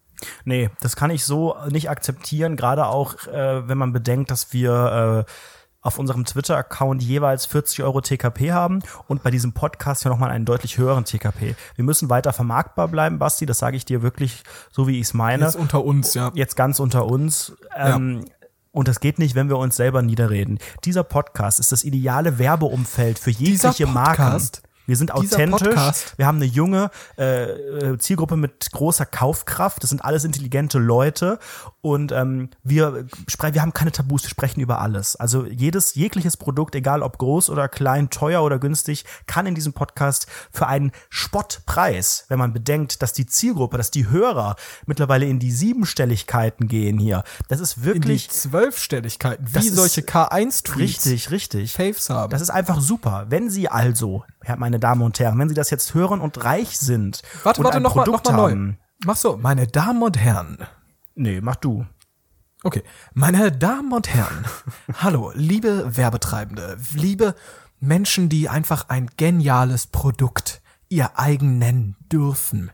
Nee, das kann ich so nicht akzeptieren, gerade auch, äh, wenn man bedenkt, dass wir äh, auf unserem Twitter-Account jeweils 40 Euro TKP haben und bei diesem Podcast ja nochmal einen deutlich höheren TKP. Wir müssen weiter vermarktbar bleiben, Basti, das sage ich dir wirklich so, wie ich es meine. Jetzt unter uns, ja. Jetzt ganz unter uns. Ähm, Und das geht nicht, wenn wir uns selber niederreden. Dieser Podcast ist das ideale Werbeumfeld für jegliche Marken. Wir sind authentisch. Wir haben eine junge äh, äh, Zielgruppe mit großer Kaufkraft. Das sind alles intelligente Leute. Und ähm, wir, spre- wir haben keine Tabus, wir sprechen über alles. Also jedes, jegliches Produkt, egal ob groß oder klein, teuer oder günstig, kann in diesem Podcast für einen Spottpreis, wenn man bedenkt, dass die Zielgruppe, dass die Hörer mittlerweile in die Siebenstelligkeiten gehen hier. Das ist In die wirklich Zwölfstelligkeiten, wie solche K1-Tweets richtig, richtig. Faves haben. Das ist einfach super. Wenn Sie also, meine Damen und Herren, wenn Sie das jetzt hören und reich sind warte, und warte, ein nochmal noch Produkt mal neu. haben, Mach so, meine Damen und Herren. Nee, mach du. Okay, meine Damen und Herren, hallo, liebe Werbetreibende, liebe Menschen, die einfach ein geniales Produkt ihr eigen nennen dürfen.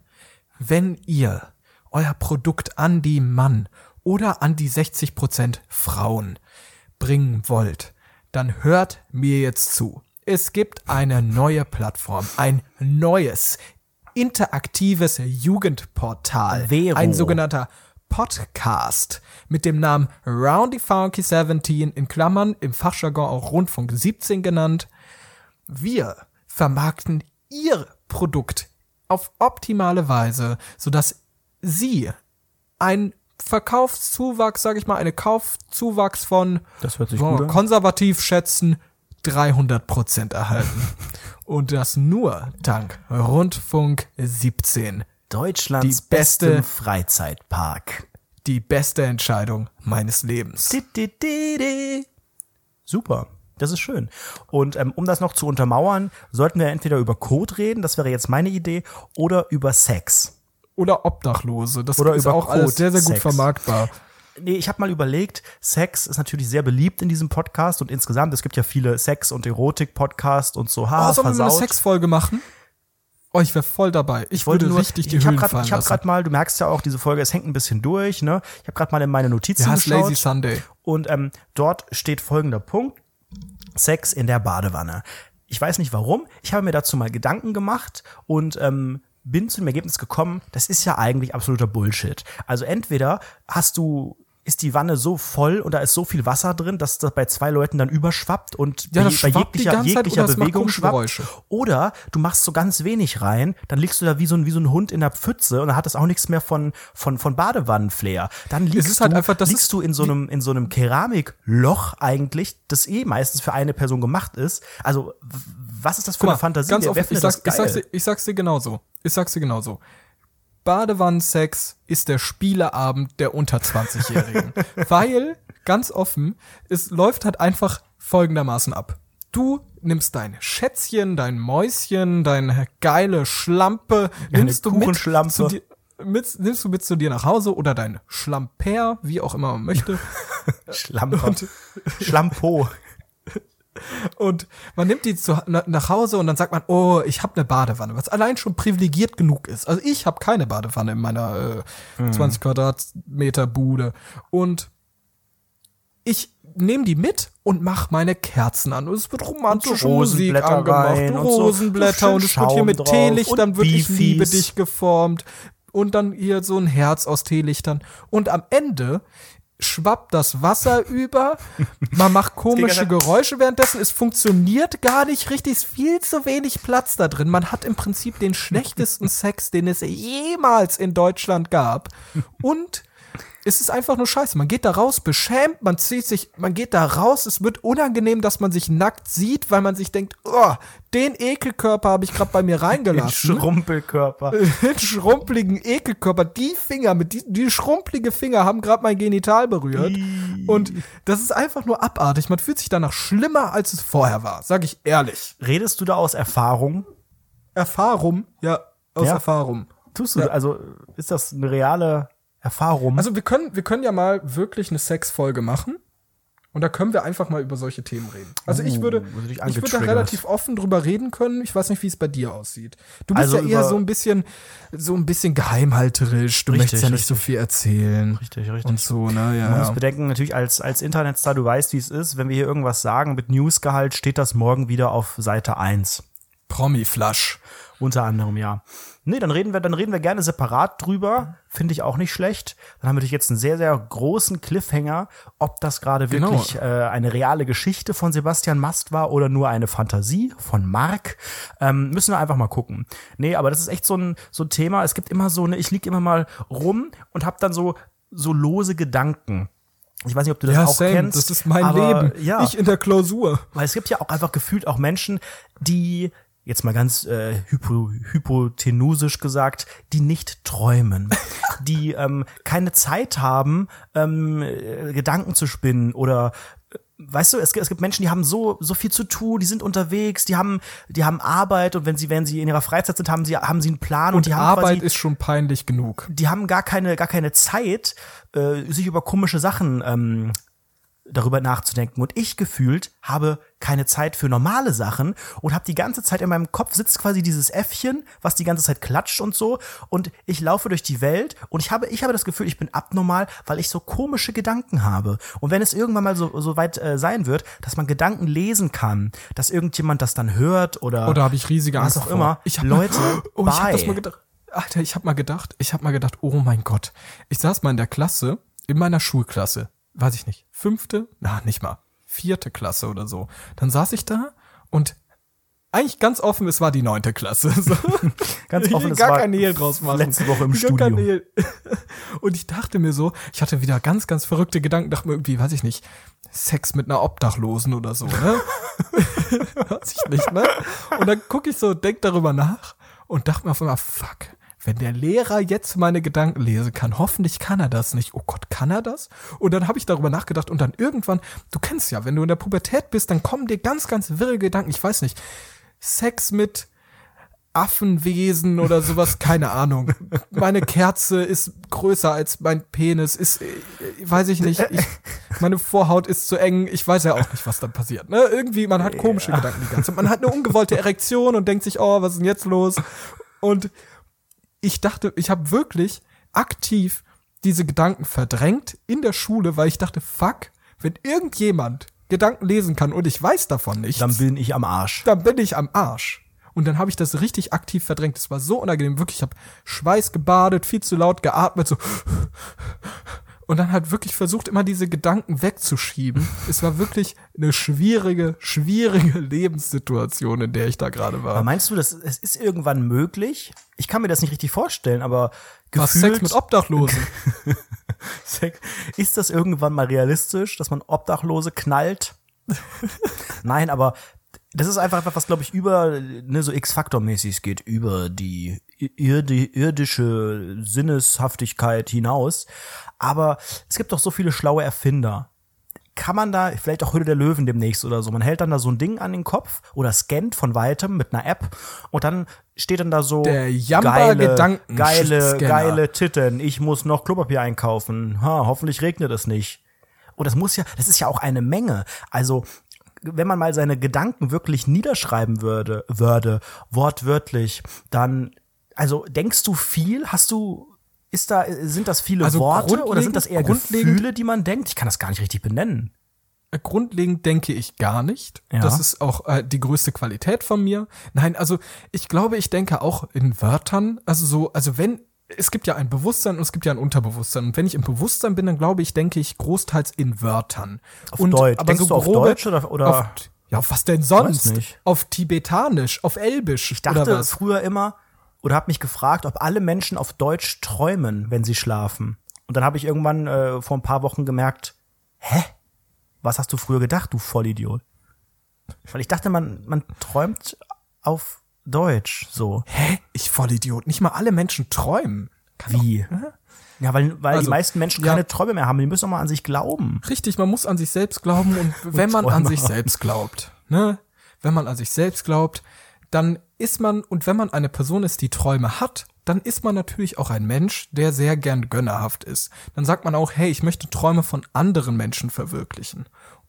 Wenn ihr euer Produkt an die Mann oder an die 60% Frauen bringen wollt, dann hört mir jetzt zu. Es gibt eine neue Plattform, ein neues, interaktives Jugendportal, Vero. ein sogenannter Podcast mit dem Namen Roundy Funky 17 in Klammern im Fachjargon auch Rundfunk 17 genannt. Wir vermarkten Ihr Produkt auf optimale Weise, sodass Sie einen Verkaufszuwachs, sage ich mal, eine Kaufzuwachs von Das hört sich an. konservativ schätzen 300 Prozent erhalten. Und das nur dank Rundfunk 17. Deutschlands beste- bestem Freizeitpark. Die beste Entscheidung meines Lebens. Super. Das ist schön. Und ähm, um das noch zu untermauern, sollten wir entweder über Code reden, das wäre jetzt meine Idee, oder über Sex. Oder Obdachlose. Das Oder ist über auch alles sehr, sehr gut Code-Sex. vermarktbar. Nee, ich habe mal überlegt, Sex ist natürlich sehr beliebt in diesem Podcast und insgesamt, es gibt ja viele Sex- und Erotik-Podcasts und so, ha, Oh, sollen wir mal eine versaut. Sexfolge machen? Oh, ich wäre voll dabei. Ich, wollte würde nur, richtig die ich habe Hüllen gerade fallen ich hab lassen. grad mal, du merkst ja auch, diese Folge, es hängt ein bisschen durch, ne? Ich habe gerade mal in meine Notizen Ja, ist geschaut. Lazy Sunday. Und ähm, dort steht folgender Punkt. Sex in der Badewanne. Ich weiß nicht warum. Ich habe mir dazu mal Gedanken gemacht und ähm, bin zu dem Ergebnis gekommen, das ist ja eigentlich absoluter Bullshit. Also entweder hast du ist die Wanne so voll und da ist so viel Wasser drin, dass das bei zwei Leuten dann überschwappt und Ja, bei, bei jeglicher, jeglicher Bewegung schwappt. Oder du machst so ganz wenig rein, dann liegst du da wie so ein, wie so ein Hund in der Pfütze und dann hat das auch nichts mehr von, von, von Badewannenflair. Dann liegst, halt du, einfach, liegst du in so einem, in so einem Keramikloch eigentlich, das eh meistens für eine Person gemacht ist. Also, was ist das für Guck eine mal, Fantasie? ganz offen, ich, sag, ich, sag's, dir- ich sag's dir genauso. Ich sag's dir genauso. Badewannensex ist der Spieleabend der unter 20-Jährigen. Weil, ganz offen, es läuft halt einfach folgendermaßen ab. Du nimmst dein Schätzchen, dein Mäuschen, deine geile Schlampe, nimmst du mit zu dir, mit, nimmst du mit zu dir nach Hause oder dein Schlamper, wie auch immer man möchte. Schlamper. Schlampo. Und man nimmt die zu, na, nach Hause und dann sagt man, oh, ich habe eine Badewanne, was allein schon privilegiert genug ist. Also ich habe keine Badewanne in meiner äh, 20 Quadratmeter Bude. Und ich nehme die mit und mache meine Kerzen an. Und es wird romantische so Musik Rosenblätter angemacht, und Rosenblätter so und es wird hier mit Schaum Teelichtern wird ich liebe dich geformt. Und dann hier so ein Herz aus Teelichtern. Und am Ende schwappt das Wasser über, man macht komische Geräusche währenddessen, es funktioniert gar nicht richtig, es ist viel zu wenig Platz da drin. Man hat im Prinzip den schlechtesten Sex, den es jemals in Deutschland gab. Und es ist einfach nur scheiße. Man geht da raus, beschämt, man zieht sich, man geht da raus, es wird unangenehm, dass man sich nackt sieht, weil man sich denkt, oh, den Ekelkörper habe ich gerade bei mir reingelassen. Schrumpelkörper. den schrumpeligen Ekelkörper, die Finger, mit die, die schrumpelige Finger haben gerade mein Genital berührt. Und das ist einfach nur abartig. Man fühlt sich danach schlimmer, als es vorher war, sag ich ehrlich. Redest du da aus Erfahrung? Erfahrung, ja, aus Ja. Erfahrung. Tust du, Ja. also ist das eine reale Erfahrung? Also wir können, wir können ja mal wirklich eine Sexfolge machen. Und da können wir einfach mal über solche Themen reden. Also ich Oh, würde, ich würde da relativ offen drüber reden können. Ich weiß nicht, wie es bei dir aussieht. Du bist Also ja eher so ein bisschen, so ein bisschen geheimhalterisch. Du Richtig, möchtest ja nicht so richtig. viel erzählen. Richtig, richtig. Und so, ne, ja. Man muss bedenken, natürlich als, als Internetstar, du weißt, wie es ist, wenn wir hier irgendwas sagen mit Newsgehalt, steht das morgen wieder auf Seite 1. Promi-Flash. Unter anderem, ja. Nee, dann reden wir, dann reden wir gerne separat drüber. Finde ich auch nicht schlecht. Dann haben wir natürlich jetzt einen sehr, sehr großen Cliffhanger, ob das gerade Genau. wirklich äh, eine reale Geschichte von Sebastian Mast war oder nur eine Fantasie von Mark. Ähm, müssen wir einfach mal gucken. Nee, aber das ist echt so ein, so ein Thema. Es gibt immer so eine, ich lieg immer mal rum und hab dann so so lose Gedanken. Ich weiß nicht, ob du das Ja, auch same. kennst. Das ist mein Leben. Ja, Ich in der Klausur. weil es gibt ja auch einfach gefühlt auch Menschen, die jetzt mal ganz äh, hypo, hypotenusisch gesagt, die nicht träumen, die ähm, keine Zeit haben, ähm, äh, Gedanken zu spinnen oder äh, Weißt du, es gibt, es gibt Menschen, die haben so so viel zu tun, die sind unterwegs, die haben die haben Arbeit und wenn sie wenn sie in ihrer Freizeit sind, haben sie haben sie einen Plan und, Und die haben Arbeit quasi, ist schon peinlich genug. die haben gar keine gar keine Zeit, äh, sich über komische Sachen ähm, darüber nachzudenken. Und ich gefühlt habe keine Zeit für normale Sachen und habe die ganze Zeit in meinem Kopf sitzt quasi dieses Äffchen, was die ganze Zeit klatscht und so. Und ich laufe durch die Welt und ich habe, ich habe das Gefühl, ich bin abnormal, weil ich so komische Gedanken habe. Und wenn es irgendwann mal so, so weit äh, sein wird, dass man Gedanken lesen kann, dass irgendjemand das dann hört oder, Oder habe ich riesige was Angst auch vor. immer. Ich hab Leute, mal, oh, ich hab das mal gedacht. Alter, ich habe mal gedacht, ich habe mal gedacht, oh mein Gott. Ich saß mal in der Klasse, in meiner Schulklasse, weiß ich nicht, fünfte, na, nicht mal, vierte Klasse oder so. Dann saß ich da und eigentlich ganz offen, es war die neunte Klasse. So. Ganz Ich offen, es gar war kein Hehl draus machen. letzte Woche im Gar kein Studio. Und ich dachte mir so, ich hatte wieder ganz, ganz verrückte Gedanken, dachte mir irgendwie, weiß ich nicht, Sex mit einer Obdachlosen oder so, ne? weiß ich nicht, ne? Und dann gucke ich so, denk darüber nach und dachte mir auf einmal, fuck, wenn der Lehrer jetzt meine Gedanken lesen kann, hoffentlich kann er das nicht. Oh Gott, kann er das? Und dann habe ich darüber nachgedacht und dann irgendwann, du kennst ja, wenn du in der Pubertät bist, dann kommen dir ganz, ganz wirre Gedanken. Ich weiß nicht, Sex mit Affenwesen oder sowas, keine Ahnung. Meine Kerze ist größer als mein Penis, ist, äh, weiß ich nicht, ich, meine Vorhaut ist zu eng, ich weiß ja auch nicht, was dann passiert. Ne? Irgendwie, man hat komische Gedanken die ganze Zeit. Man hat eine ungewollte Erektion und denkt sich, oh, was ist denn jetzt los? Und ich dachte, ich habe wirklich aktiv diese Gedanken verdrängt in der Schule, weil ich dachte, fuck, wenn irgendjemand Gedanken lesen kann und ich weiß davon nichts, Dann bin ich am Arsch. dann bin ich am Arsch. Und dann habe ich das richtig aktiv verdrängt. Das war so unangenehm. Wirklich, ich habe Schweiß gebadet, viel zu laut geatmet, so. Und dann halt wirklich versucht, immer diese Gedanken wegzuschieben. Es war wirklich eine schwierige, schwierige Lebenssituation, in der ich da gerade Aber war. meinst du, das, es ist irgendwann möglich? Ich kann mir das nicht richtig vorstellen, aber Was gefühlt Sex mit Obdachlosen? Sex- ist das irgendwann mal realistisch, dass man Obdachlose knallt? Nein, aber das ist einfach etwas, was glaube ich über ne, so X-Faktor-mäßig es geht über die irdi irdische Sinneshaftigkeit hinaus. Aber es gibt doch so viele schlaue Erfinder. Kann man da, vielleicht auch Hülle der Löwen demnächst oder so, man hält dann da so ein Ding an den Kopf oder scannt von weitem mit einer App und dann steht dann da so Der Jamba geile, Gedanken- geile, geile Titten, ich muss noch Klopapier einkaufen, ha, hoffentlich regnet es nicht. Und das muss ja, das ist ja auch eine Menge. Also, wenn man mal seine Gedanken wirklich niederschreiben würde, würde, wortwörtlich, dann, also denkst du viel? Hast du, ist da, sind das viele Also Worte oder sind das eher Gefühle, die man denkt? Ich kann das gar nicht richtig benennen. Grundlegend denke ich gar nicht. Ja. Das ist auch äh, die größte Qualität von mir. Nein, also ich glaube, ich denke auch in Wörtern. Also so, also wenn es gibt ja ein Bewusstsein und es gibt ja ein Unterbewusstsein. Und wenn ich im Bewusstsein bin, dann glaube ich, denke ich großteils in Wörtern. Auf und, Deutsch. Denkst du auf Deutsch oder- oder- auf, ja, auf was denn sonst? Auf Tibetanisch, auf Elbisch Ich dachte oder was? früher immer oder habe mich gefragt, ob alle Menschen auf Deutsch träumen, wenn sie schlafen. Und dann habe ich irgendwann äh, vor ein paar Wochen gemerkt, hä? Was hast du früher gedacht, du Vollidiot? Weil ich dachte, man, man träumt auf Deutsch so. Hä? Ich Vollidiot. Nicht mal alle Menschen träumen. Kann Wie? Ja, weil, weil die Also, meisten Menschen ja. keine Träume mehr haben. Die müssen doch mal an sich glauben. Richtig, man muss an sich selbst glauben und wenn man an Träume sich haben. selbst glaubt, ne, wenn man an sich selbst glaubt, dann ist man und wenn man eine Person ist, die Träume hat, dann ist man natürlich auch ein Mensch, der sehr gern gönnerhaft ist. Dann sagt man auch, hey, ich möchte Träume von anderen Menschen verwirklichen.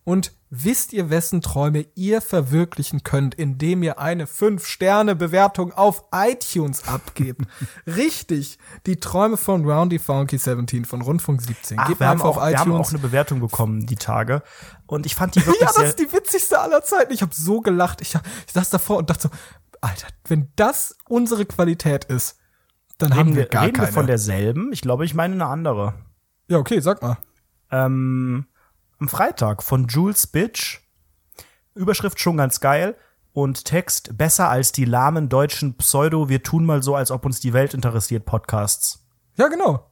Und wisst ihr, wessen Träume ihr verwirklichen könnt, indem ihr eine 5-Sterne-Bewertung auf iTunes abgebt? Richtig, die Träume von Roundy Funky 17 von Rundfunk 17. Ach, Gebt wir, haben einfach auch, auf wir haben auch iTunes. eine Bewertung bekommen die Tage. Und ich fand die wirklich Ja, das sehr, ist die witzigste aller Zeiten. Ich habe so gelacht. Ich, ich saß davor und dachte so, Alter, wenn das unsere Qualität ist, dann haben reden, wir wir, gar reden wir keine. von derselben? Ich glaube, ich meine eine andere. ja, okay, sag mal. ähm, am Freitag von Jules Bitch. Überschrift schon ganz geil. Und Text besser als die lahmen deutschen Pseudo, wir tun mal so, als ob uns die Welt interessiert, Podcasts. Ja, genau.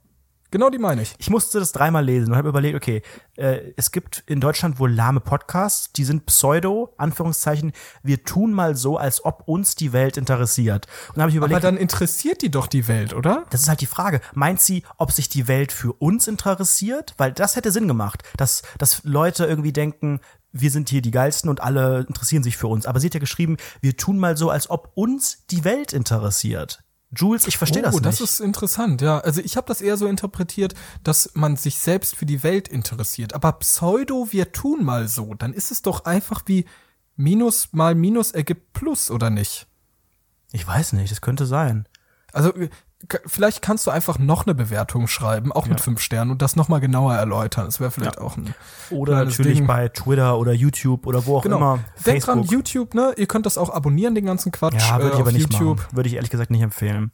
Genau die meine ich. Ich musste das dreimal lesen und habe überlegt, okay, äh, es gibt in Deutschland wohl lahme Podcasts, die sind Pseudo, Anführungszeichen, wir tun mal so, als ob uns die Welt interessiert. Und dann habe ich überlegt, Aber dann interessiert die doch die Welt, oder? das ist halt die Frage. Meint sie, ob sich die Welt für uns interessiert? Weil das hätte Sinn gemacht, dass, dass Leute irgendwie denken, wir sind hier die Geilsten und alle interessieren sich für uns. Aber sie hat ja geschrieben, wir tun mal so, als ob uns die Welt interessiert. Jules, ich verstehe das oh, nicht. das ist interessant, ja. Also ich habe das eher so interpretiert, dass man sich selbst für die Welt interessiert. Aber Pseudo, wir tun mal so, dann ist es doch einfach wie Minus mal Minus ergibt Plus, oder nicht? ich weiß nicht, das könnte sein. Also vielleicht kannst du einfach noch eine Bewertung schreiben, auch mit fünf Sternen und das nochmal genauer erläutern. Das wäre vielleicht auch ein Oder natürlich Ding. bei Twitter oder YouTube oder wo auch Genau. immer. Denk dran, Facebook. YouTube, ne? Ihr könnt das auch abonnieren, den ganzen Quatsch Ja, würde äh, ich aber nicht YouTube. machen. Würde ich ehrlich gesagt nicht empfehlen.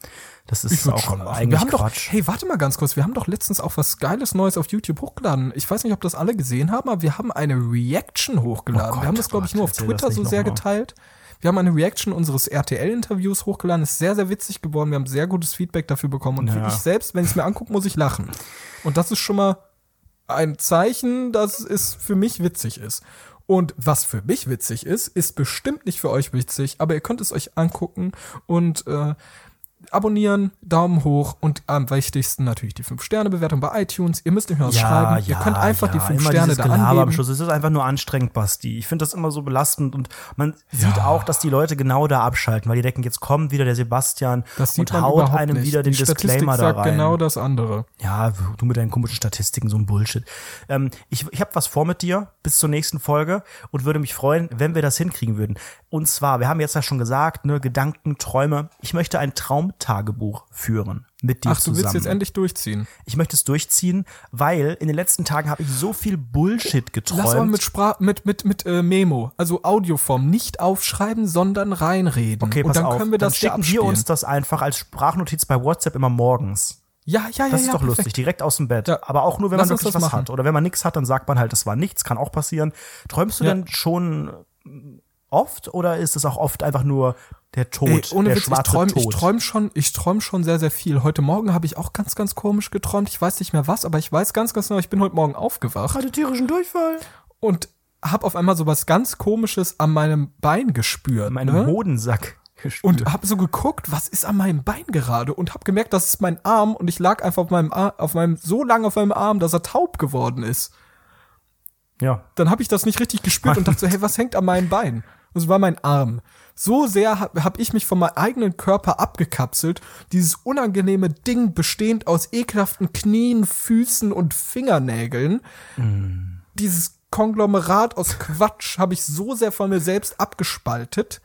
Das ist auch schon machen. eigentlich wir haben doch, Quatsch. hey, warte mal ganz kurz, wir haben doch letztens auch was Geiles Neues auf YouTube hochgeladen. Ich weiß nicht, ob das alle gesehen haben, aber wir haben eine Reaction hochgeladen. Oh Gott, wir haben das, glaube ich, nur auf Twitter so sehr mal. Wir haben eine Reaction unseres RTL-Interviews hochgeladen, ist sehr, sehr witzig geworden. Wir haben sehr gutes Feedback dafür bekommen und Ja. ich selbst, wenn ich es mir angucke, muss ich lachen. Und das ist schon mal ein Zeichen, dass es für mich witzig ist. Und was für mich witzig ist, ist bestimmt nicht für euch witzig, aber ihr könnt es euch angucken und äh, abonnieren, Daumen hoch und am wichtigsten natürlich die 5-Sterne-Bewertung bei iTunes. Ihr müsst nicht mehr was schreiben. ihr könnt einfach die 5 immer Sterne da Gelaber am angeben. Schluss. Es ist einfach nur anstrengend, Basti. Ich finde das immer so belastend und man sieht auch, dass die Leute genau da abschalten, weil die denken, jetzt kommt wieder der Sebastian und haut einem nicht. wieder den die Statistik Disclaimer da sagt rein. genau das andere. Ja, du mit deinen komischen Statistiken, so ein Bullshit. Ähm, ich ich habe was vor mit dir bis zur nächsten Folge und würde mich freuen, wenn wir das hinkriegen würden. Und zwar, wir haben jetzt ja schon gesagt, ne, Gedanken, Träume. Ich möchte ein Traumtagebuch führen mit dir Ach, du zusammen. willst jetzt endlich durchziehen. ich möchte es durchziehen, weil in den letzten Tagen habe ich so viel Bullshit geträumt. Lass mal mit Sprach mit mit mit äh, Memo, also Audioform, nicht aufschreiben, sondern reinreden. okay, und pass dann auf. können wir dann das schicken wir uns das einfach als Sprachnotiz bei WhatsApp immer morgens. ja, ja, ja, Das ja, ist doch lustig, perfekt. direkt aus dem Bett. Ja. Aber auch nur, wenn Lass man wirklich was machen. hat. Oder wenn man nichts hat, dann sagt man halt, das war nichts, kann auch passieren. Träumst du Ja. denn schon oft oder ist es auch oft einfach nur der Tod, Ey, ohne der Witz, ich schwarze träume Tod? ich träum schon, ich träum schon sehr, sehr viel. Heute Morgen habe ich auch ganz, ganz komisch geträumt. Ich weiß nicht mehr was, aber ich weiß ganz, ganz genau, ich bin heute Morgen aufgewacht Hatte tierischen Durchfall. und habe auf einmal so was ganz Komisches an meinem Bein gespürt. Meinem ne? Hodensack. gespürt. und habe so geguckt, was ist an meinem Bein gerade und habe gemerkt, das ist mein Arm und ich lag einfach auf meinem Ar auf meinem so lange auf meinem Arm, dass er taub geworden ist. ja. Dann habe ich das nicht richtig gespürt und dachte so, hey, was hängt an meinem Bein? Und es war mein Arm. So sehr habe hab ich mich von meinem eigenen Körper abgekapselt. Dieses unangenehme Ding bestehend aus ekelhaften Knien, Füßen und Fingernägeln. Dieses Konglomerat aus Quatsch habe ich so sehr von mir selbst abgespaltet,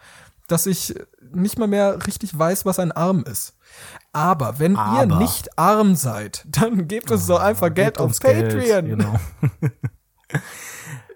dass ich nicht mal mehr richtig weiß, was ein Arm ist. Aber wenn ihr Aber. nicht arm seid, dann gebt uns doch einfach Geld auf uns Geld, Patreon. Genau.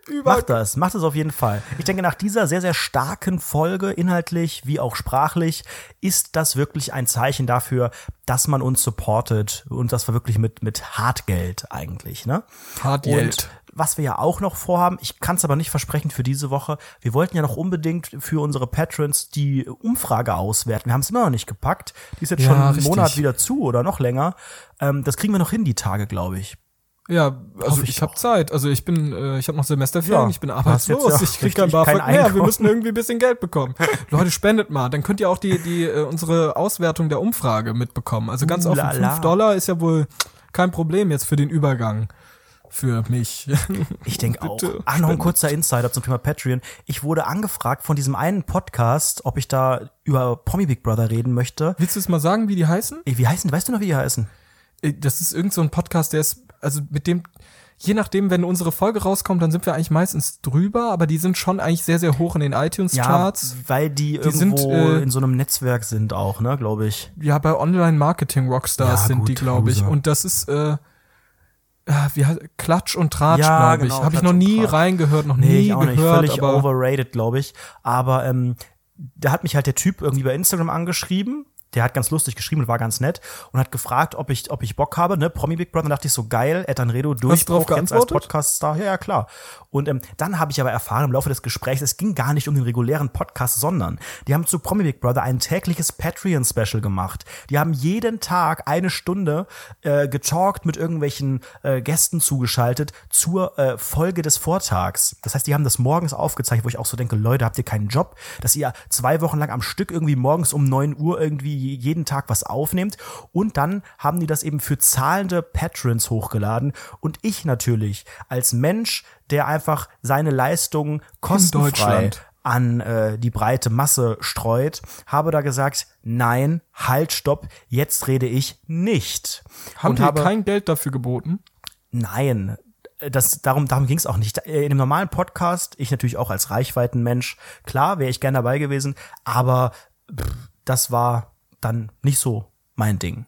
Über Macht das, macht es auf jeden Fall. Ich denke, nach dieser sehr, sehr starken Folge, inhaltlich wie auch sprachlich, ist das wirklich ein Zeichen dafür, dass man uns supportet und das war wirklich mit, mit Hartgeld eigentlich, ne? Hartgeld. Und was wir ja auch noch vorhaben, ich kann es aber nicht versprechen für diese Woche, wir wollten ja noch unbedingt für unsere Patrons die Umfrage auswerten. Wir haben es immer noch nicht gepackt. Die ist jetzt Ja, schon einen richtig. Monat wieder zu oder noch länger. Ähm, das kriegen wir noch hin, die Tage, glaube ich. Ja, also ich ich habe. Zeit. Also ich bin, äh, ich habe noch Semesterferien, Ja, ich bin arbeitslos, ich krieg kein BAföG mehr. Wir müssen irgendwie ein bisschen Geld bekommen. Leute, spendet mal, dann könnt ihr auch die die äh, unsere Auswertung der Umfrage mitbekommen. Also ganz offen, Ulala. 5 Dollar ist ja wohl kein Problem jetzt für den Übergang für mich. Ich denke auch. Ach, noch ein kurzer Insider zum Thema Patreon. Ich wurde angefragt von diesem einen Podcast, ob ich da über Pommy Big Brother reden möchte. Willst du es mal sagen, wie die heißen? Wie heißen, weißt du noch, wie die heißen? Äh, Das ist irgend so ein Podcast, der ist also mit dem je nachdem, wenn unsere Folge rauskommt, dann sind wir eigentlich meistens drüber, aber die sind schon eigentlich sehr, sehr hoch in den iTunes-Charts. weil die, Die sind, irgendwo äh, in so einem Netzwerk sind auch, ne, glaube ich. Ja, bei Online-Marketing-Rockstars Ja, sind gut, die, glaube ich. Und das ist, äh, ja, wie heißt, Klatsch und Tratsch, Ja, glaube ich. genau, Habe ich noch nie reingehört, noch Nee, nie ich auch nicht. gehört. Völlig aber overrated, glaube ich. Aber ähm, da hat mich halt der Typ irgendwie bei Instagram angeschrieben der hat ganz lustig geschrieben und war ganz nett und hat gefragt, ob ich, ob ich Bock habe, ne? Promi Big Brother, da dachte ich so geil, Ed Anredo Durchbruch drauf jetzt als? Podcast-Star. Ja, ja, klar. Und ähm, dann habe ich aber erfahren im Laufe des Gesprächs, es ging gar nicht um den regulären Podcast, sondern die haben zu Promi Big Brother ein tägliches Patreon-Special gemacht. Die haben jeden Tag eine Stunde äh, getalkt mit irgendwelchen äh, Gästen zugeschaltet zur äh, Folge des Vortags. Das heißt, die haben das morgens aufgezeichnet, wo ich auch so denke, Leute, habt ihr keinen Job, dass ihr zwei Wochen lang am Stück irgendwie morgens um 9 Uhr irgendwie jeden Tag was aufnehmt. Und dann haben die das eben für zahlende Patrons hochgeladen. Und ich natürlich als Mensch, der einfach seine Leistungen kostenfrei an äh, die breite Masse streut, habe da gesagt, nein, halt, stopp, jetzt rede ich nicht. Haben und die habe, kein Geld dafür geboten? Nein, das, darum, darum ging es auch nicht. In dem normalen Podcast, ich natürlich auch als Reichweitenmensch, klar, wäre ich gern dabei gewesen, aber pff, das war dann nicht so mein Ding.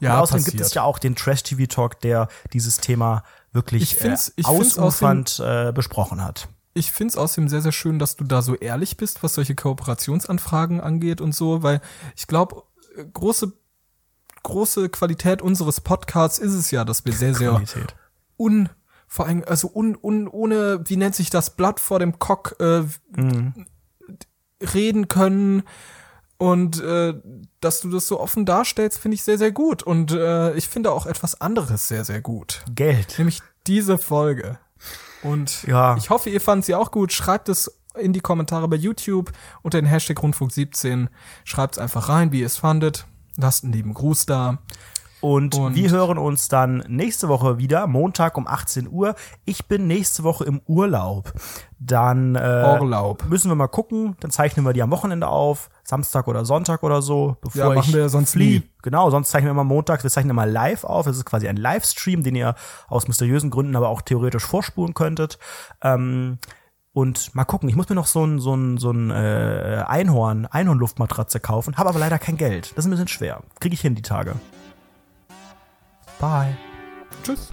Ja, und außerdem passiert. gibt es ja auch den Trash-TV-Talk, der dieses Thema wirklich Ich find's- äh, ich find's ausufernd äh, besprochen hat. Ich find's außerdem sehr, sehr schön, dass du da so ehrlich bist, was solche Kooperationsanfragen angeht und so, weil ich glaube, große, große Qualität unseres Podcasts ist es ja, dass wir sehr, sehr Qualität. un, vor allem, also un, un, ohne, wie nennt sich das, Blatt vor dem Cock, äh, reden können. Und äh, dass du das so offen darstellst, finde ich sehr, sehr gut. Und äh, ich finde auch etwas anderes sehr, sehr gut. Geld. Nämlich diese Folge. Und Ja. ich hoffe, ihr fandet sie auch gut. Schreibt es in die Kommentare bei YouTube unter den Hashtag Rundfunk17. Schreibt es einfach rein, wie ihr es fandet. Lasst einen lieben Gruß da. Und, Und- wir hören uns dann nächste Woche wieder, Montag um 18 Uhr. Ich bin nächste Woche im Urlaub. Dann äh, Urlaub. müssen wir mal gucken. Dann zeichnen wir die am Wochenende auf, Samstag oder Sonntag oder so. Bevor Ja, machen ich wir ja sonst flieh. nie. Genau, sonst zeichnen wir immer montags. Wir zeichnen immer live auf. Das ist quasi ein Livestream, den ihr aus mysteriösen Gründen aber auch theoretisch vorspulen könntet. Ähm, und mal gucken, ich muss mir noch so ein, so ein, so ein äh, Einhorn, Einhornluftmatratze kaufen, habe aber leider kein Geld. Das ist ein bisschen schwer. Kriege ich hin die Tage. Bye. Tschüss.